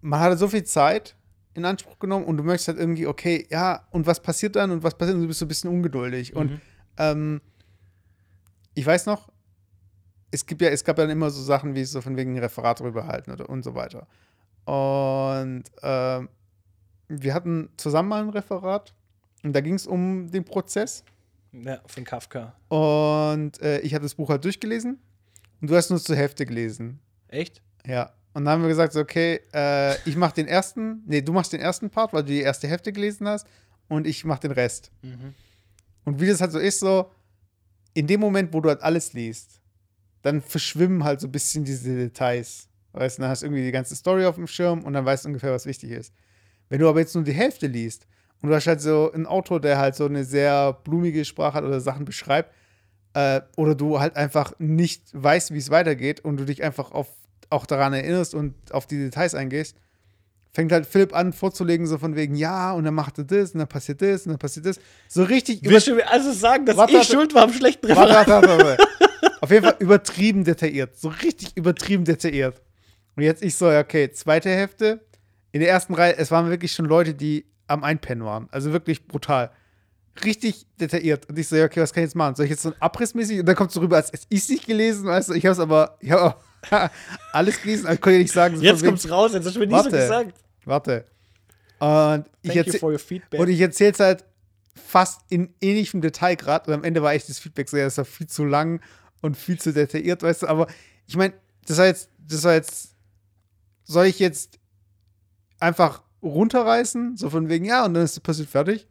man hatte so viel Zeit in Anspruch genommen und du möchtest halt irgendwie, okay, ja, und was passiert dann und was passiert, und du bist so ein bisschen ungeduldig. Und Mhm. ähm, ich weiß noch, es gibt ja, es gab dann immer so Sachen wie so von wegen ein Referat drüber halten oder und so weiter. Und ähm, wir hatten zusammen mal ein Referat und da ging es um den Prozess. Ja, von Kafka. Und äh, ich habe das Buch halt durchgelesen und du hast nur zur Hälfte gelesen. Echt? Ja. Und dann haben wir gesagt, so, okay, äh, ich mache den ersten, nee, du machst den ersten Part, weil du die erste Hälfte gelesen hast und ich mache den Rest. Mhm. Und wie das halt so ist, so, in dem Moment, wo du halt alles liest, dann verschwimmen halt so ein bisschen diese Details. Weißt du, dann hast du irgendwie die ganze Story auf dem Schirm und dann weißt du ungefähr, was wichtig ist. Wenn du aber jetzt nur die Hälfte liest und du hast halt so einen Autor, der halt so eine sehr blumige Sprache hat oder Sachen beschreibt, äh, oder du halt einfach nicht weißt, wie es weitergeht und du dich einfach auf, auch daran erinnerst und auf die Details eingehst, fängt halt Philipp an vorzulegen, so von wegen, ja, und dann macht er das und dann passiert das und dann passiert das. So richtig Willst du mir also sagen, dass Warte, ich warte. schuld war am schlechten Referat? warte, warte, warte. Auf jeden Fall übertrieben detailliert. So richtig übertrieben detailliert. Und jetzt ich so, okay, zweite Hälfte. In der ersten Reihe, es waren wirklich schon Leute, die am Einpennen waren. Also wirklich brutal. Richtig detailliert. Und ich so, ja, okay, was kann ich jetzt machen? Soll ich jetzt so ein Abrissmäßig? Und dann kommt es so rüber, als es nicht gelesen, weißt du? Ich habe es aber, ich habe alles gelesen, aber ich konnte nicht sagen. so Jetzt von wegen- kommt's raus, jetzt hast du mir nie so gesagt. Warte. Und ich, erzähl, und ich erzähle es halt fast in ähnlichem Detail gerade. Und am Ende war echt das Feedback so, ja, das war viel zu lang und viel zu detailliert, weißt du. Aber ich meine, das war jetzt, das war jetzt, soll ich jetzt einfach runterreißen, so von wegen, ja, und dann ist das passiert fertig?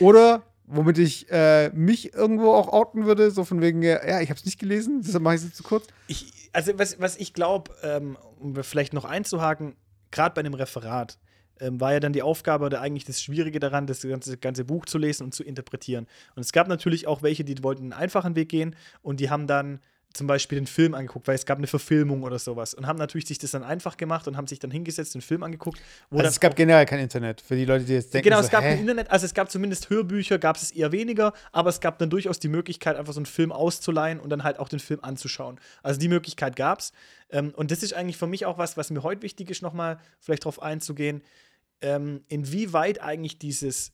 Oder womit ich äh, mich irgendwo auch outen würde, so von wegen, ja, ich habe es nicht gelesen, deshalb mache ich es zu kurz. Ich, also, was, was ich glaube, ähm, um vielleicht noch einzuhaken, gerade bei einem Referat, ähm, war ja dann die Aufgabe oder eigentlich das Schwierige daran, das ganze, ganze Buch zu lesen und zu interpretieren. Und es gab natürlich auch welche, die wollten einen einfachen Weg gehen und die haben dann zum Beispiel den Film angeguckt, weil es gab eine Verfilmung oder sowas und haben natürlich sich das dann einfach gemacht und haben sich dann hingesetzt, den Film angeguckt. Also es gab generell kein Internet, für die Leute, die jetzt denken, Genau, so, es gab hä? kein Internet, also es gab zumindest Hörbücher, gab es eher weniger, aber es gab dann durchaus die Möglichkeit, einfach so einen Film auszuleihen und dann halt auch den Film anzuschauen. Also die Möglichkeit gab es. Ähm, und das ist eigentlich für mich auch was, was mir heute wichtig ist, nochmal vielleicht darauf einzugehen, ähm, inwieweit eigentlich dieses,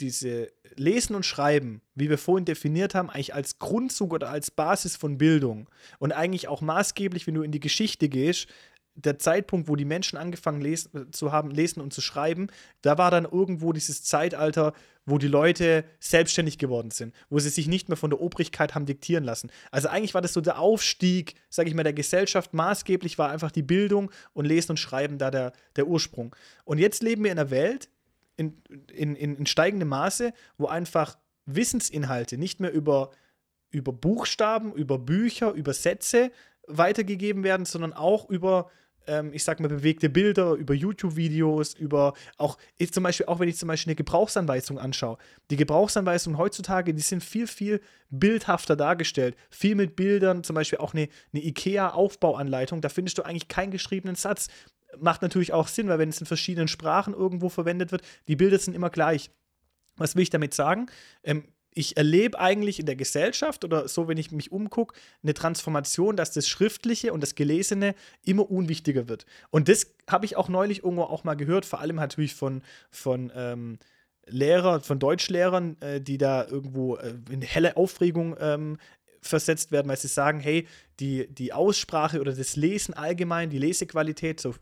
diese Lesen und Schreiben, wie wir vorhin definiert haben, eigentlich als Grundzug oder als Basis von Bildung und eigentlich auch maßgeblich, wenn du in die Geschichte gehst, der Zeitpunkt, wo die Menschen angefangen lesen, zu haben, lesen und zu schreiben, da war dann irgendwo dieses Zeitalter, wo die Leute selbstständig geworden sind, wo sie sich nicht mehr von der Obrigkeit haben diktieren lassen. Also eigentlich war das so der Aufstieg, sage ich mal, der Gesellschaft. Maßgeblich war einfach die Bildung und Lesen und Schreiben da der, der Ursprung. Und jetzt leben wir in einer Welt, in, in, in, steigendem Maße, wo einfach Wissensinhalte nicht mehr über, über Buchstaben, über Bücher, über Sätze weitergegeben werden, sondern auch über, ähm, ich sag mal, bewegte Bilder, über YouTube-Videos, über auch, ich zum Beispiel, auch wenn ich zum Beispiel eine Gebrauchsanweisung anschaue. Die Gebrauchsanweisungen heutzutage, die sind viel, viel bildhafter dargestellt. Viel mit Bildern, zum Beispiel auch eine, eine IKEA-Aufbauanleitung, da findest du eigentlich keinen geschriebenen Satz. Macht natürlich auch Sinn, weil wenn es in verschiedenen Sprachen irgendwo verwendet wird, die Bilder sind immer gleich. Was will ich damit sagen? Ähm, ich erlebe eigentlich in der Gesellschaft oder so, wenn ich mich umgucke, eine Transformation, dass das Schriftliche und das Gelesene immer unwichtiger wird. Und das habe ich auch neulich irgendwo auch mal gehört, vor allem natürlich von, von ähm, Lehrer, von Deutschlehrern, äh, die da irgendwo äh, in helle Aufregung ähm, versetzt werden, weil sie sagen, hey, die, die Aussprache oder das Lesen allgemein, die Lesequalität so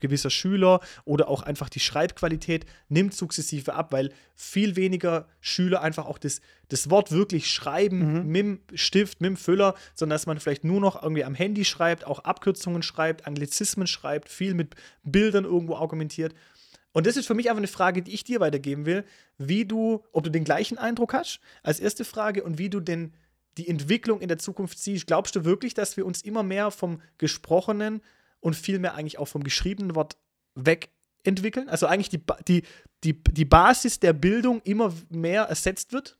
gewisser Schüler oder auch einfach die Schreibqualität nimmt sukzessive ab, weil viel weniger Schüler einfach auch das, das Wort wirklich schreiben mit dem Stift, mit dem Füller, sondern dass man vielleicht nur noch irgendwie am Handy schreibt, auch Abkürzungen schreibt, Anglizismen schreibt, viel mit Bildern irgendwo argumentiert. Und das ist für mich einfach eine Frage, die ich dir weitergeben will, wie du, ob du den gleichen Eindruck hast, als erste Frage, und wie du denn die Entwicklung in der Zukunft siehst. Glaubst du wirklich, dass wir uns immer mehr vom gesprochenen und vielmehr eigentlich auch vom geschriebenen Wort wegentwickeln? Also eigentlich die, die, die, die Basis der Bildung immer mehr ersetzt wird?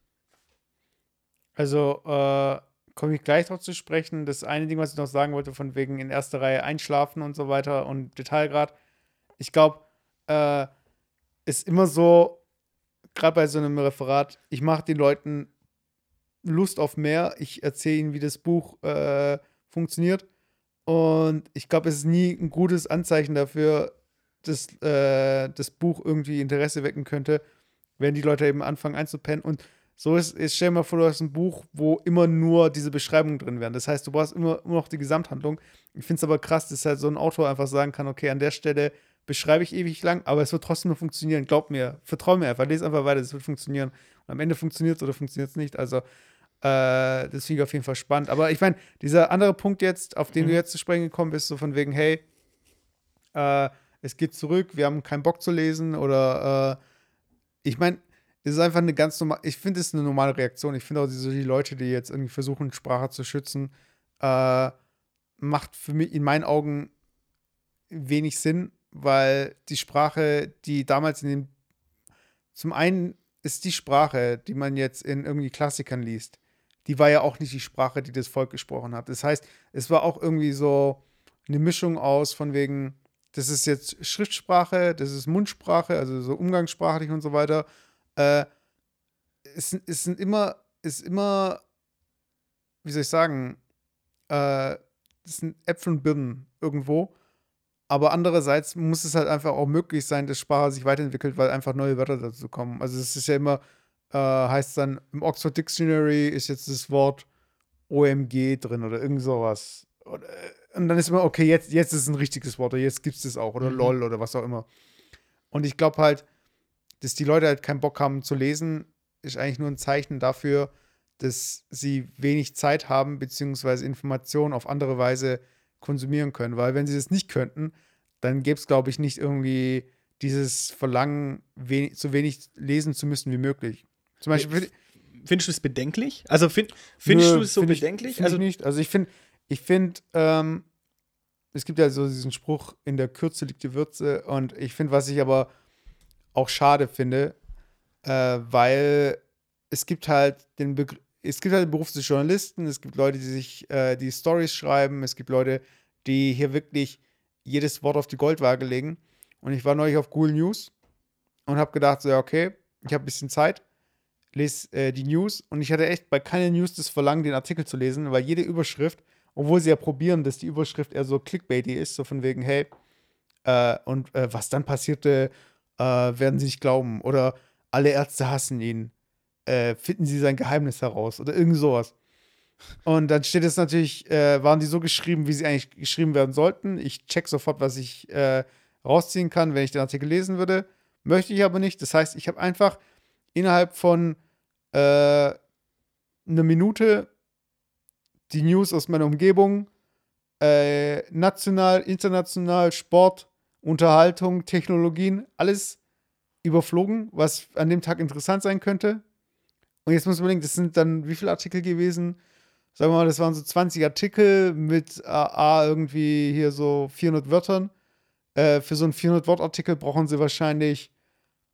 Also, äh, komme ich gleich drauf zu sprechen. Das eine Ding, was ich noch sagen wollte, von wegen in erster Reihe einschlafen und so weiter und Detailgrad. Ich glaube, äh, ist immer so, gerade bei so einem Referat, ich mache den Leuten Lust auf mehr. Ich erzähle ihnen, wie das Buch äh, funktioniert. Und ich glaube, es ist nie ein gutes Anzeichen dafür, dass äh, das Buch irgendwie Interesse wecken könnte, wenn die Leute eben anfangen einzupennen. Und so ist, ist stell dir mal vor, du hast ein Buch, wo immer nur diese Beschreibungen drin wären. Das heißt, du brauchst immer, immer noch die Gesamthandlung. Ich finde es aber krass, dass halt so ein Autor einfach sagen kann, okay, an der Stelle beschreibe ich ewig lang, aber es wird trotzdem nur funktionieren. Glaub mir, vertrau mir einfach, lese einfach weiter, es wird funktionieren. Und am Ende funktioniert es oder funktioniert es nicht. Also, äh, das finde ich auf jeden Fall spannend. Aber ich meine, dieser andere Punkt jetzt, auf den mhm. du jetzt zu sprechen gekommen bist, so von wegen, hey, äh, es geht zurück, wir haben keinen Bock zu lesen oder äh, ich meine, es ist einfach eine ganz normale, ich finde es eine normale Reaktion. Ich finde auch diese, die Leute, die jetzt irgendwie versuchen, Sprache zu schützen, äh, macht für mich in meinen Augen wenig Sinn, weil die Sprache, die damals in den, zum einen ist die Sprache, die man jetzt in irgendwie Klassikern liest, die war ja auch nicht die Sprache, die das Volk gesprochen hat. Das heißt, es war auch irgendwie so eine Mischung aus von wegen, das ist jetzt Schriftsprache, das ist Mundsprache, also so umgangssprachlich und so weiter. Äh, es, es sind immer, ist immer, wie soll ich sagen, äh, das sind Äpfel und Birnen irgendwo. Aber andererseits muss es halt einfach auch möglich sein, dass Sprache sich weiterentwickelt, weil einfach neue Wörter dazu kommen. Also es ist ja immer, äh, heißt dann, im Oxford Dictionary ist jetzt das Wort OMG drin oder irgend sowas. Oder, und dann ist immer, okay, jetzt, jetzt ist es ein richtiges Wort oder jetzt gibt es das auch oder mhm. LOL oder was auch immer. Und ich glaube halt, dass die Leute halt keinen Bock haben zu lesen, ist eigentlich nur ein Zeichen dafür, dass sie wenig Zeit haben, beziehungsweise Informationen auf andere Weise konsumieren können. Weil wenn sie das nicht könnten, dann gäbe es, glaube ich, nicht irgendwie dieses Verlangen, wenig, so wenig lesen zu müssen wie möglich. Zum Beispiel. Findest du es bedenklich? Also find, findest du es so find bedenklich? Ich, also nicht. Also ich finde, ich finde, ähm, es gibt ja so diesen Spruch, in der Kürze liegt die Würze. Und ich finde, was ich aber auch schade finde, äh, weil es gibt halt den Begriff, es gibt halt den Beruf des Journalisten, es gibt Leute, die sich äh, die Stories schreiben, es gibt Leute, die hier wirklich jedes Wort auf die Goldwaage legen. Und ich war neulich auf Google News und habe gedacht, so, ja, okay, ich habe ein bisschen Zeit, lese äh, die News und ich hatte echt bei keiner News das Verlangen, den Artikel zu lesen, weil jede Überschrift, obwohl sie ja probieren, dass die Überschrift eher so clickbaity ist, so von wegen, hey, äh, und äh, was dann passierte, äh, werden sie nicht glauben. Oder alle Ärzte hassen ihn. Äh, finden sie sein Geheimnis heraus oder irgend sowas. Und dann steht es natürlich, äh, waren die so geschrieben, wie sie eigentlich geschrieben werden sollten. Ich check sofort, was ich rausziehen kann, wenn ich den Artikel lesen würde. Möchte ich aber nicht. Das heißt, ich habe einfach innerhalb von äh, einer Minute die News aus meiner Umgebung, äh, national, international, Sport, Unterhaltung, Technologien, alles überflogen, was an dem Tag interessant sein könnte. Und jetzt muss man denken, das sind dann wie viele Artikel gewesen? Sagen wir mal, das waren so 20 Artikel mit A, irgendwie hier so 400 Wörtern. Äh, für so einen 400-Wort-Artikel brauchen sie wahrscheinlich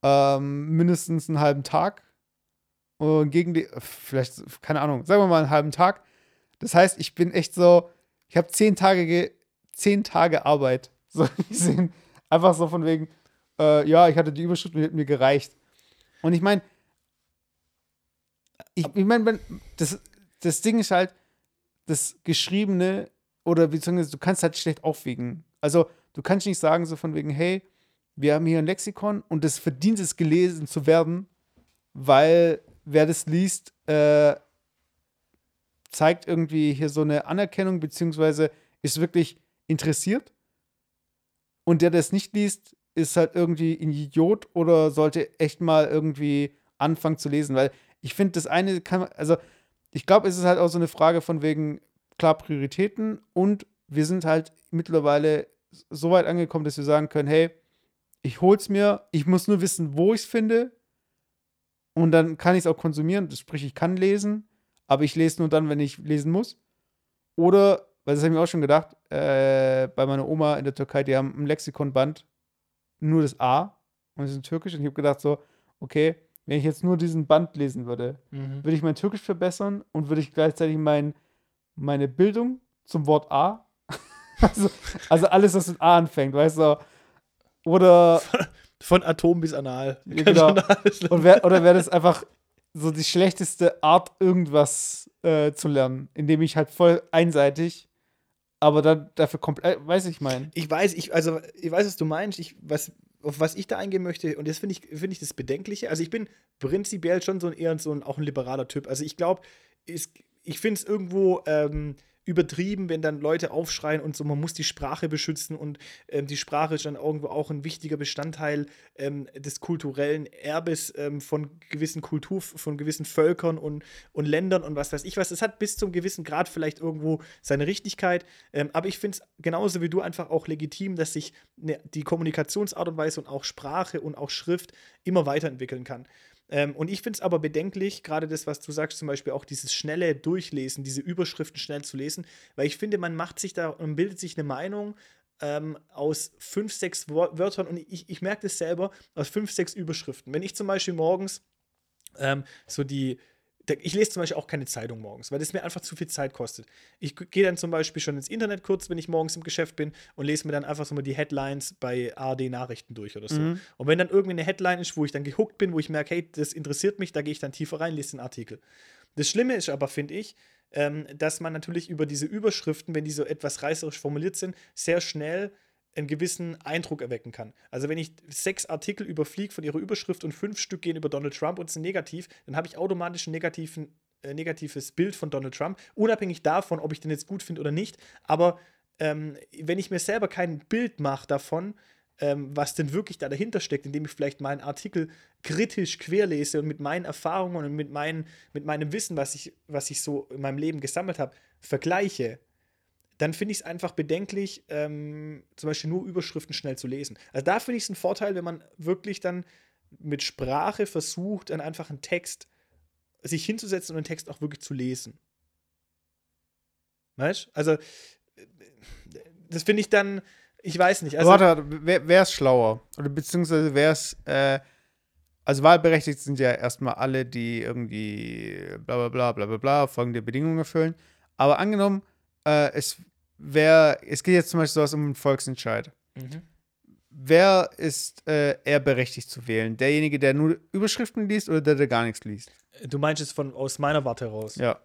ähm, mindestens einen halben Tag. Und gegen die, vielleicht, keine Ahnung, sagen wir mal einen halben Tag. Das heißt, ich bin echt so, ich habe zehn Tage, zehn Tage Arbeit so gesehen. Einfach so von wegen, äh, ja, ich hatte die Überschrift und die hat mir gereicht. Und ich meine, ich, ich meine, das, das Ding ist halt, das Geschriebene oder beziehungsweise du kannst halt schlecht aufwiegen. Also du kannst nicht sagen so von wegen, hey, wir haben hier ein Lexikon und das verdient es gelesen zu werden, weil wer das liest, äh, zeigt irgendwie hier so eine Anerkennung beziehungsweise ist wirklich interessiert. Und der das nicht liest, ist halt irgendwie ein Idiot oder sollte echt mal irgendwie anfangen zu lesen, weil ich finde, das eine kann, also ich glaube, es ist halt auch so eine Frage von wegen, klar, Prioritäten und wir sind halt mittlerweile so weit angekommen, dass wir sagen können, hey, ich hol's mir, ich muss nur wissen, wo ich es finde und dann kann ich es auch konsumieren, sprich, ich kann lesen, aber ich lese nur dann, wenn ich lesen muss. Oder weil das habe ich mir auch schon gedacht, äh, bei meiner Oma in der Türkei, die haben ein Lexikonband, nur das A und es ist in Türkisch. Und ich habe gedacht so, okay, wenn ich jetzt nur diesen Band lesen würde, Mhm. würde ich mein Türkisch verbessern und würde ich gleichzeitig mein, meine Bildung zum Wort A, also, also alles, was mit A anfängt, weißt du, oder, Von Atom bis Anal. Ja, genau. Und wär, oder wäre das einfach so die schlechteste Art, irgendwas äh, zu lernen, indem ich halt voll einseitig, aber dann dafür komplett, weiß ich mein. Ich weiß, ich, also, ich weiß, was du meinst. Ich, was, auf was ich da eingehen möchte, und das finde ich, finde ich das Bedenkliche. Also, ich bin prinzipiell schon so ein eher so ein, auch ein liberaler Typ. Also, ich glaube, ich finde es irgendwo ähm, übertrieben, wenn dann Leute aufschreien und so, man muss die Sprache beschützen und ähm, die Sprache ist dann irgendwo auch ein wichtiger Bestandteil ähm, des kulturellen Erbes ähm, von gewissen Kultur, von gewissen Völkern und, und Ländern und was weiß ich was. Es hat bis zum gewissen Grad vielleicht irgendwo seine Richtigkeit, ähm, aber ich finde es genauso wie du einfach auch legitim, dass sich ne, die Kommunikationsart und Weise und auch Sprache und auch Schrift immer weiterentwickeln kann. Ähm, und ich finde es aber bedenklich, gerade das, was du sagst, zum Beispiel auch dieses schnelle Durchlesen, diese Überschriften schnell zu lesen, weil ich finde, man macht sich da und bildet sich eine Meinung ähm, aus fünf, sechs Wörtern und ich, ich merke das selber, aus fünf, sechs Überschriften. Wenn ich zum Beispiel morgens ähm, so die, ich lese zum Beispiel auch keine Zeitung morgens, weil das mir einfach zu viel Zeit kostet. Ich gehe dann zum Beispiel schon ins Internet kurz, wenn ich morgens im Geschäft bin und lese mir dann einfach so mal die Headlines bei ARD Nachrichten durch oder so. Mhm. Und wenn dann irgendwie eine Headline ist, wo ich dann gehuckt bin, wo ich merke, hey, das interessiert mich, da gehe ich dann tiefer rein, lese den Artikel. Das Schlimme ist aber, finde ich, ähm, dass man natürlich über diese Überschriften, wenn die so etwas reißerisch formuliert sind, sehr schnell einen gewissen Eindruck erwecken kann. Also wenn ich sechs Artikel überfliege von ihrer Überschrift und fünf Stück gehen über Donald Trump und sind negativ, dann habe ich automatisch ein negativen, äh, negatives Bild von Donald Trump, unabhängig davon, ob ich den jetzt gut finde oder nicht. Aber ähm, wenn ich mir selber kein Bild mache davon, ähm, was denn wirklich da dahinter steckt, indem ich vielleicht meinen Artikel kritisch querlese und mit meinen Erfahrungen und mit, meinen, mit meinem Wissen, was ich, was ich so in meinem Leben gesammelt habe, vergleiche, dann finde ich es einfach bedenklich, ähm, zum Beispiel nur Überschriften schnell zu lesen. Also da finde ich es einen Vorteil, wenn man wirklich dann mit Sprache versucht, dann einfach einen Text sich hinzusetzen und den Text auch wirklich zu lesen. Weißt? Also, äh, das finde ich dann, ich weiß nicht. Also, warte, wer es schlauer? Oder beziehungsweise wäre es, äh, also wahlberechtigt sind ja erstmal alle, die irgendwie bla bla bla bla bla bla folgende Bedingungen erfüllen. Aber angenommen, äh, es wäre, es geht jetzt zum Beispiel sowas um einen Volksentscheid. Mhm. Wer ist äh, eher berechtigt zu wählen? Derjenige, der nur Überschriften liest oder der, der gar nichts liest? Du meinst es von, aus meiner Warte heraus. Ja.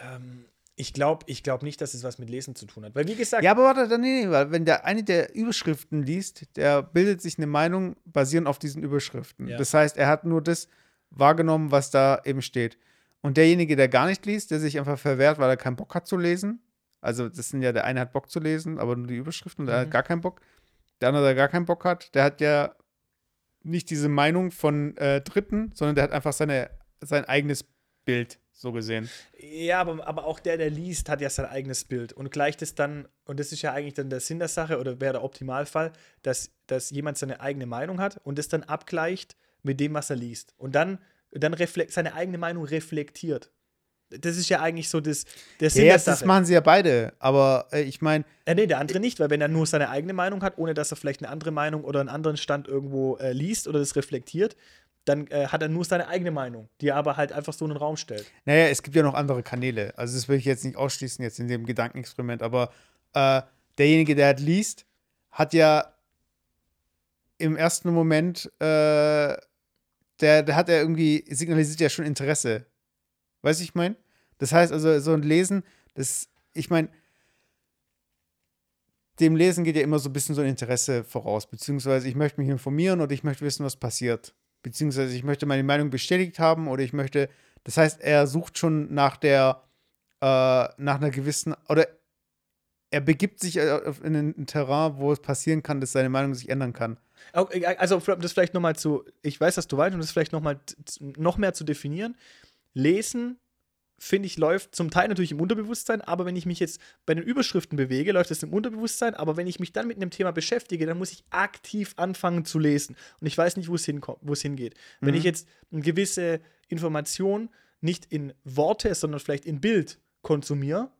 Ähm, ich glaube ich glaub nicht, dass es was mit Lesen zu tun hat. Weil, wie gesagt, Ja, aber warte, dann, nee, nee, weil wenn der eine der Überschriften liest, der bildet sich eine Meinung basierend auf diesen Überschriften. Ja. Das heißt, er hat nur das wahrgenommen, was da eben steht. Und derjenige, der gar nicht liest, der sich einfach verwehrt, weil er keinen Bock hat zu lesen. Also, das sind ja, der eine hat Bock zu lesen, aber nur die Überschriften, der Mhm. hat gar keinen Bock. Der andere, der gar keinen Bock hat, der hat ja nicht diese Meinung von äh, Dritten, sondern der hat einfach seine, sein eigenes Bild, so gesehen. Ja, aber, aber auch der, der liest, hat ja sein eigenes Bild und gleicht es dann, und das ist ja eigentlich dann der Sinn der Sache oder wäre der Optimalfall, dass, dass jemand seine eigene Meinung hat und das dann abgleicht mit dem, was er liest. Und dann, dann reflekt, seine eigene Meinung reflektiert. Das ist ja eigentlich so das, der Sinn Ja, der das machen sie ja beide, aber äh, ich meine, Äh, nee, der andere nicht, weil wenn er nur seine eigene Meinung hat, ohne dass er vielleicht eine andere Meinung oder einen anderen Stand irgendwo äh, liest oder das reflektiert, dann äh, hat er nur seine eigene Meinung, die er aber halt einfach so in den Raum stellt. Naja, es gibt ja noch andere Kanäle. Also das will ich jetzt nicht ausschließen jetzt in dem Gedankenexperiment, aber äh, derjenige, der halt liest, hat ja im ersten Moment, äh, der, der hat ja irgendwie, signalisiert ja schon Interesse. Weißt du, ich meine? Das heißt also, so ein Lesen, das, ich meine, dem Lesen geht ja immer so ein bisschen so ein Interesse voraus, beziehungsweise ich möchte mich informieren oder ich möchte wissen, was passiert. Beziehungsweise ich möchte meine Meinung bestätigt haben oder ich möchte, das heißt, er sucht schon nach der, äh, nach einer gewissen, oder er begibt sich äh, in ein Terrain, wo es passieren kann, dass seine Meinung sich ändern kann. Also, um das vielleicht nochmal zu, ich weiß, dass du weißt, um das vielleicht nochmal noch mehr zu definieren. Lesen, finde ich, läuft zum Teil natürlich im Unterbewusstsein, aber wenn ich mich jetzt bei den Überschriften bewege, läuft das im Unterbewusstsein, aber wenn ich mich dann mit einem Thema beschäftige, dann muss ich aktiv anfangen zu lesen. Und ich weiß nicht, wo es hingeht. Wenn Mhm. ich jetzt eine gewisse Information nicht in Worte, sondern vielleicht in Bild konsumiere,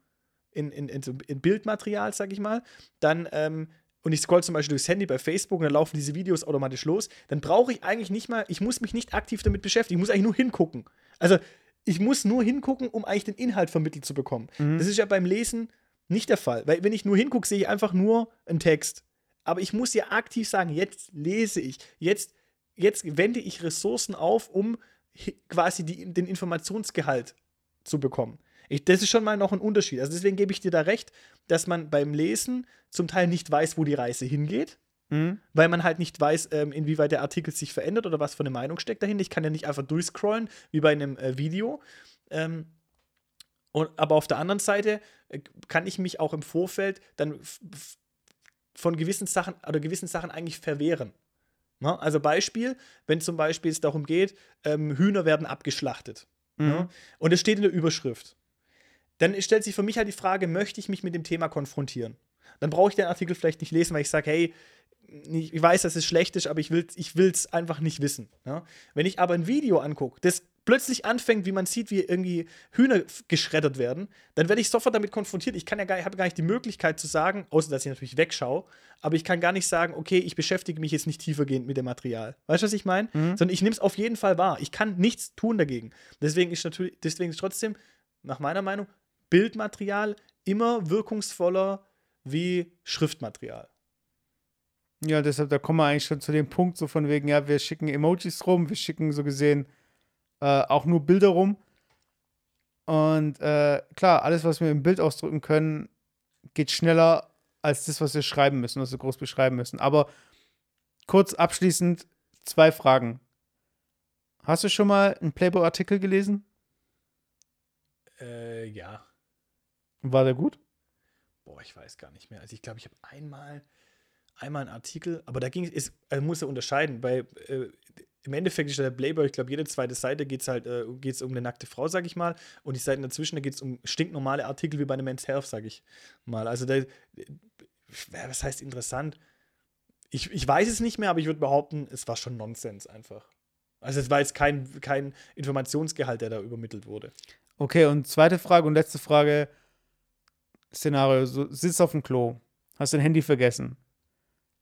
in, in, in, Bildmaterial, sag ich mal, dann ähm, und ich scroll zum Beispiel durchs Handy bei Facebook und dann laufen diese Videos automatisch los, dann brauche ich eigentlich nicht mal, ich muss mich nicht aktiv damit beschäftigen, ich muss eigentlich nur hingucken. Also ich muss nur hingucken, um eigentlich den Inhalt vermittelt zu bekommen. Mhm. Das ist ja beim Lesen nicht der Fall, weil wenn ich nur hingucke, sehe ich einfach nur einen Text. Aber ich muss ja aktiv sagen, jetzt lese ich, jetzt, jetzt wende ich Ressourcen auf, um quasi die, den Informationsgehalt zu bekommen. Ich, das ist schon mal noch ein Unterschied. Also deswegen gebe ich dir da recht, dass man beim Lesen zum Teil nicht weiß, wo die Reise hingeht, Mhm. weil man halt nicht weiß, ähm, inwieweit der Artikel sich verändert oder was für eine Meinung steckt dahinter. Ich kann ja nicht einfach durchscrollen, wie bei einem äh, Video. Ähm, und, aber auf der anderen Seite äh, kann ich mich auch im Vorfeld dann von gewissen Sachen oder gewissen Sachen eigentlich verwehren. Ne? Also Beispiel, wenn zum Beispiel es darum geht, ähm, Hühner werden abgeschlachtet. Mhm. Ne? Und es steht in der Überschrift. Dann stellt sich für mich halt die Frage, möchte ich mich mit dem Thema konfrontieren? Dann brauche ich den Artikel vielleicht nicht lesen, weil ich sage, hey, ich weiß, dass es schlecht ist, aber ich will es einfach nicht wissen. Ja? Wenn ich aber ein Video angucke, das plötzlich anfängt, wie man sieht, wie irgendwie Hühner geschreddert werden, dann werde ich sofort damit konfrontiert. Ich kann ja gar, habe gar nicht die Möglichkeit zu sagen, außer dass ich natürlich wegschaue, aber ich kann gar nicht sagen, okay, ich beschäftige mich jetzt nicht tiefergehend mit dem Material. Weißt du, was ich meine? Sondern ich nehme es auf jeden Fall wahr. Ich kann nichts tun dagegen. Deswegen ist natürlich, deswegen ist trotzdem, nach meiner Meinung, Bildmaterial immer wirkungsvoller wie Schriftmaterial. Ja, deshalb, da kommen wir eigentlich schon zu dem Punkt, so von wegen, ja, wir schicken Emojis rum, wir schicken so gesehen äh, auch nur Bilder rum. Und äh, klar, alles, was wir im Bild ausdrücken können, geht schneller als das, was wir schreiben müssen, was wir groß beschreiben müssen. Aber kurz abschließend zwei Fragen. Hast du schon mal einen Playboy-Artikel gelesen? Äh, ja. War der gut? Boah, ich weiß gar nicht mehr. Also ich glaube, ich habe einmal, einmal einen Artikel, aber da ging es, er muss ja unterscheiden. Bei, äh, Im Endeffekt ist der Playboy, ich glaube, jede zweite Seite geht es halt äh, geht's um eine nackte Frau, sag ich mal. Und die Seiten dazwischen, da geht es um stinknormale Artikel wie bei einem Men's Health, sag ich mal. Also da, was heißt interessant? Ich, ich weiß es nicht mehr, aber ich würde behaupten, es war schon Nonsens einfach. Also es war jetzt kein, kein Informationsgehalt, der da übermittelt wurde. Okay, und zweite Frage und letzte Frage. Szenario: so, Sitzt auf dem Klo, hast dein Handy vergessen.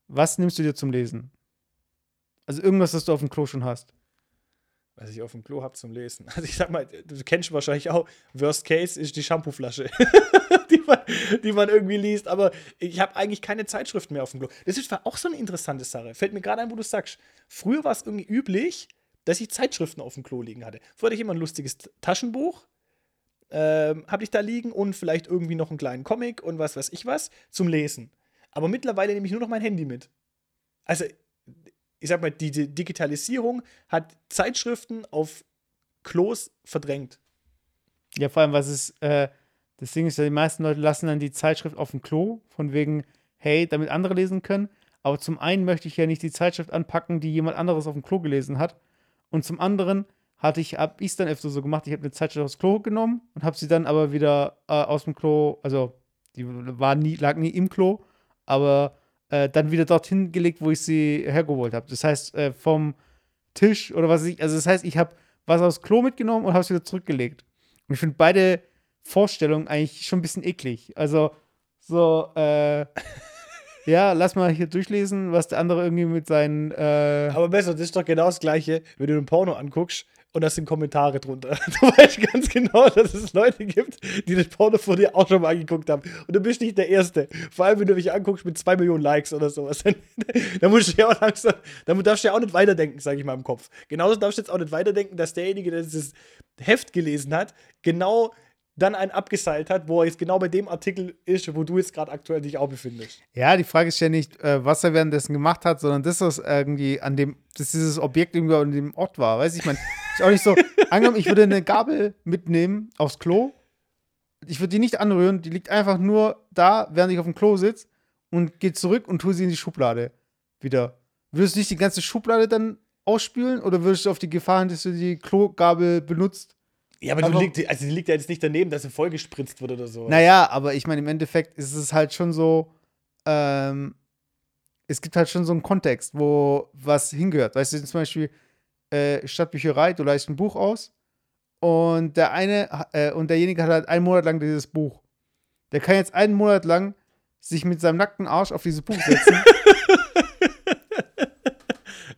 Was nimmst du dir zum Lesen? Also irgendwas, das du auf dem Klo schon hast. was ich auf dem Klo habe zum Lesen. Also ich sag mal, du kennst wahrscheinlich auch, Worst Case ist die Shampooflasche, die, man, die man irgendwie liest, aber ich habe eigentlich keine Zeitschriften mehr auf dem Klo. Das ist auch so eine interessante Sache. Fällt mir gerade ein, wo du sagst, früher war es irgendwie üblich, dass ich Zeitschriften auf dem Klo liegen hatte. Früher hatte ich immer ein lustiges Taschenbuch, ähm, habe ich da liegen und vielleicht irgendwie noch einen kleinen Comic und was weiß ich was zum Lesen. Aber mittlerweile nehme ich nur noch mein Handy mit. Also ich sag mal, die, die Digitalisierung hat Zeitschriften auf Klos verdrängt. Ja, vor allem, was ist, äh, das Ding ist ja, die meisten Leute lassen dann die Zeitschrift auf dem Klo, von wegen, hey, damit andere lesen können. Aber zum einen möchte ich ja nicht die Zeitschrift anpacken, die jemand anderes auf dem Klo gelesen hat. Und zum anderen hatte ich, hab ich es dann öfter so gemacht, ich habe eine Zeitschrift aufs Klo genommen und habe sie dann aber wieder äh, aus dem Klo, also die war nie, lag nie im Klo, aber äh, dann wieder dorthin gelegt, wo ich sie hergeholt habe. Das heißt, äh, vom Tisch oder was weiß ich, also das heißt, ich habe was aufs Klo mitgenommen und habe es wieder zurückgelegt. Und ich finde beide Vorstellungen eigentlich schon ein bisschen eklig. Also, so, äh, ja, lass mal hier durchlesen, was der andere irgendwie mit seinen, äh, Aber besser, das ist doch genau das Gleiche, wenn du ein Porno anguckst und da sind Kommentare drunter. Du weißt ganz genau, dass es Leute gibt, die das Porno vor dir auch schon mal angeguckt haben. Und du bist nicht der Erste. Vor allem, wenn du mich anguckst mit zwei Millionen Likes oder sowas. Dann musst du ja auch langsam, dann darfst du ja auch nicht weiterdenken, sage ich mal im Kopf. Genauso darfst du jetzt auch nicht weiterdenken, dass derjenige, der dieses Heft gelesen hat, genau dann einen abgeseilt hat, wo er jetzt genau bei dem Artikel ist, wo du jetzt gerade aktuell dich auch befindest. ja, die Frage ist ja nicht, äh, was er währenddessen gemacht hat, sondern das, was irgendwie an dem, dass dieses Objekt irgendwie an dem Ort war. Weiß ich, man, ist auch nicht so, angenommen, ich würde eine Gabel mitnehmen aufs Klo, ich würde die nicht anrühren, die liegt einfach nur da, während ich auf dem Klo sitze und geht zurück und tue sie in die Schublade wieder. Würdest du nicht die ganze Schublade dann ausspülen oder würdest du auf die Gefahr hin, dass du die Klogabel benutzt? Ja, aber, Aber- du liegt, also die liegt ja jetzt nicht daneben, dass sie vollgespritzt wird oder so. Naja, aber ich meine, im Endeffekt ist es halt schon so, ähm, es gibt halt schon so einen Kontext, wo was hingehört. Weißt du, zum Beispiel äh, Stadtbücherei, du leist ein Buch aus und der eine äh, und derjenige hat halt einen Monat lang dieses Buch. Der kann jetzt einen Monat lang sich mit seinem nackten Arsch auf dieses Buch setzen.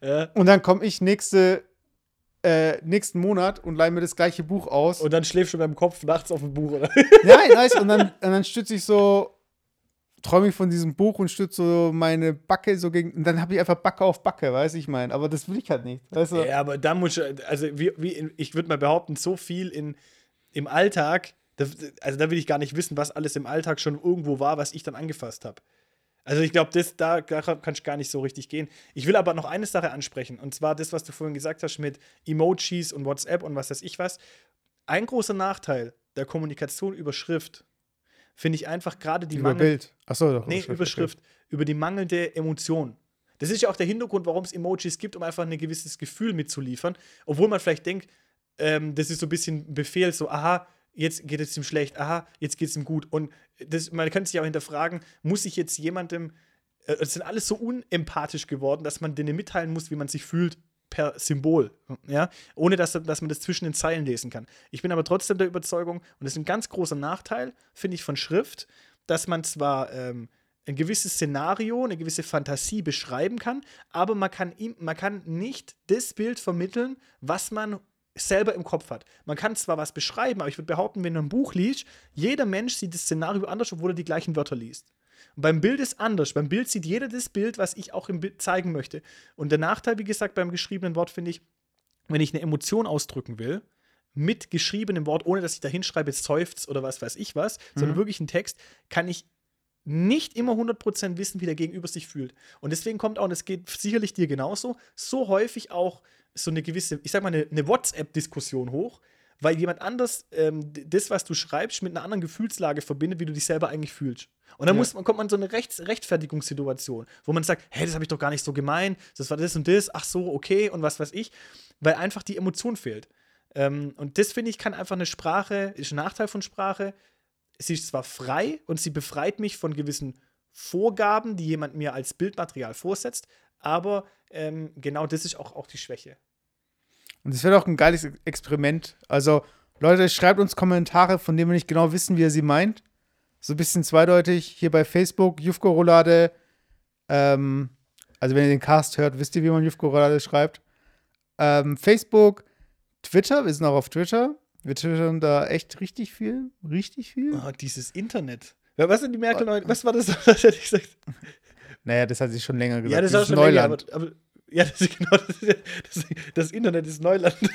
Ja. Und dann komme ich nächste, äh, nächsten Monat und leihe mir das gleiche Buch aus. Und dann schläfst du mit dem Kopf nachts auf dem Buch, oder? Nein, nice. Und dann, und dann stütze ich so, träume ich von diesem Buch und stütze so meine Backe so gegen. Und dann habe ich einfach Backe auf Backe, weiß ich mein. Aber das will ich halt nicht. Weißt du? Ja, aber da muss ich, also wie, wie in, ich würde mal behaupten, so viel in, im Alltag, da, also da will ich gar nicht wissen, was alles im Alltag schon irgendwo war, was ich dann angefasst habe. Also ich glaube, da, da kann ich gar nicht so richtig gehen. Ich will aber noch eine Sache ansprechen, und zwar das, was du vorhin gesagt hast mit Emojis und WhatsApp und was weiß ich was. Ein großer Nachteil der Kommunikation über Schrift finde ich einfach gerade die Über Mangel Bild. Achso, doch. Nee, Überschrift. Über die mangelnde Emotion. Das ist ja auch der Hintergrund, warum es Emojis gibt, um einfach ein gewisses Gefühl mitzuliefern. Obwohl man vielleicht denkt, ähm, das ist so ein bisschen ein Befehl, so, aha, jetzt geht es ihm schlecht, aha, jetzt geht es ihm gut. Und das, man könnte sich auch hinterfragen, muss ich jetzt jemandem, äh, es sind alles so unempathisch geworden, dass man denen mitteilen muss, wie man sich fühlt per Symbol, ja, ohne dass, dass man das zwischen den Zeilen lesen kann. Ich bin aber trotzdem der Überzeugung, und das ist ein ganz großer Nachteil, finde ich, von Schrift, dass man zwar ähm, ein gewisses Szenario, eine gewisse Fantasie beschreiben kann, aber man kann, ihm, man kann nicht das Bild vermitteln, was man selber im Kopf hat. Man kann zwar was beschreiben, aber ich würde behaupten, wenn du ein Buch liest, jeder Mensch sieht das Szenario anders, obwohl er die gleichen Wörter liest. Und beim Bild ist anders. Beim Bild sieht jeder das Bild, was ich auch im Bild zeigen möchte. Und der Nachteil, wie gesagt, beim geschriebenen Wort finde ich, wenn ich eine Emotion ausdrücken will, mit geschriebenem Wort, ohne dass ich da hinschreibe, seufzt oder was weiß ich was, sondern wirklich einen Text, kann ich nicht immer 100% wissen, wie der Gegenüber sich fühlt. Und deswegen kommt auch, und es geht sicherlich dir genauso, so häufig auch so eine gewisse, ich sag mal, eine, eine WhatsApp-Diskussion hoch, weil jemand anders ähm, das, was du schreibst, mit einer anderen Gefühlslage verbindet, wie du dich selber eigentlich fühlst. Und dann Ja. muss, man- kommt man in so eine Rechts Rechtfertigungssituation, wo man sagt, hey, das habe ich doch gar nicht so gemeint, das war das und das, ach so, okay und was weiß ich, weil einfach die Emotion fehlt. Ähm, und das finde ich kann einfach eine Sprache, ist ein Nachteil von Sprache. Sie ist zwar frei und sie befreit mich von gewissen Vorgaben, die jemand mir als Bildmaterial vorsetzt, aber ähm, genau das ist auch, auch die Schwäche. Und das wäre doch ein geiles Experiment. Also, Leute, schreibt uns Kommentare, von denen wir nicht genau wissen, wie ihr sie meint. So ein bisschen zweideutig. Hier bei Facebook, Jufko Roulade. Ähm, also, wenn ihr den Cast hört, wisst ihr, wie man Jufko Roulade schreibt. Ähm, Facebook, Twitter, wir sind auch auf Twitter. Wir twittern da echt richtig viel. Richtig viel. Oh, dieses Internet. Was sind die Merkel? Was war das? Was hätte ich gesagt? Naja, das hat sie schon länger gesagt. Ja, das ist auch schon länger, Neuland. aber, aber ja, das ist genau das, ist, das, das Internet ist Neuland.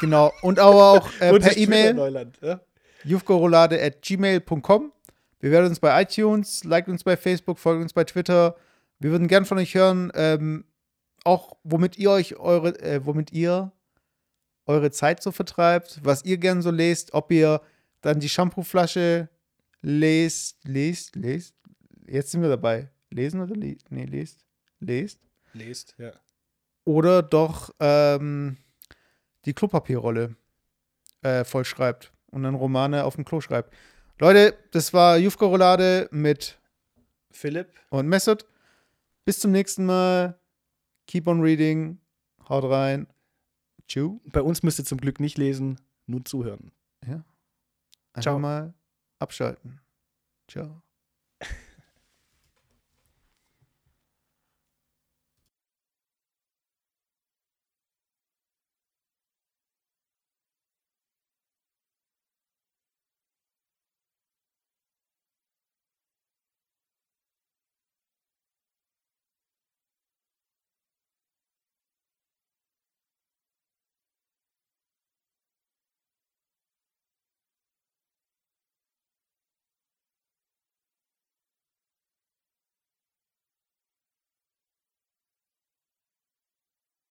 Genau. Und aber auch äh, Und per E-Mail. Neuland. Ja? at gmail.com. Bewertet uns bei iTunes, liked uns bei Facebook, folgt uns bei Twitter. Wir würden gern von euch hören, ähm, auch womit ihr euch eure, äh, womit ihr eure Zeit so vertreibt, was ihr gern so lest, ob ihr dann die Shampooflasche lest, lest, lest. Jetzt sind wir dabei. Lesen oder lest? Nee, lest. Lest. Lest, ja. Oder doch ähm, die Klopapierrolle äh, vollschreibt und dann Romane auf dem Klo schreibt. Leute, das war Jufka Roulade mit Philipp, und Messert. Bis zum nächsten Mal. Keep on reading. Haut rein. Tschüss. bei uns müsst ihr zum Glück nicht lesen, nur zuhören. Einfach Ciao. mal abschalten. Ciao.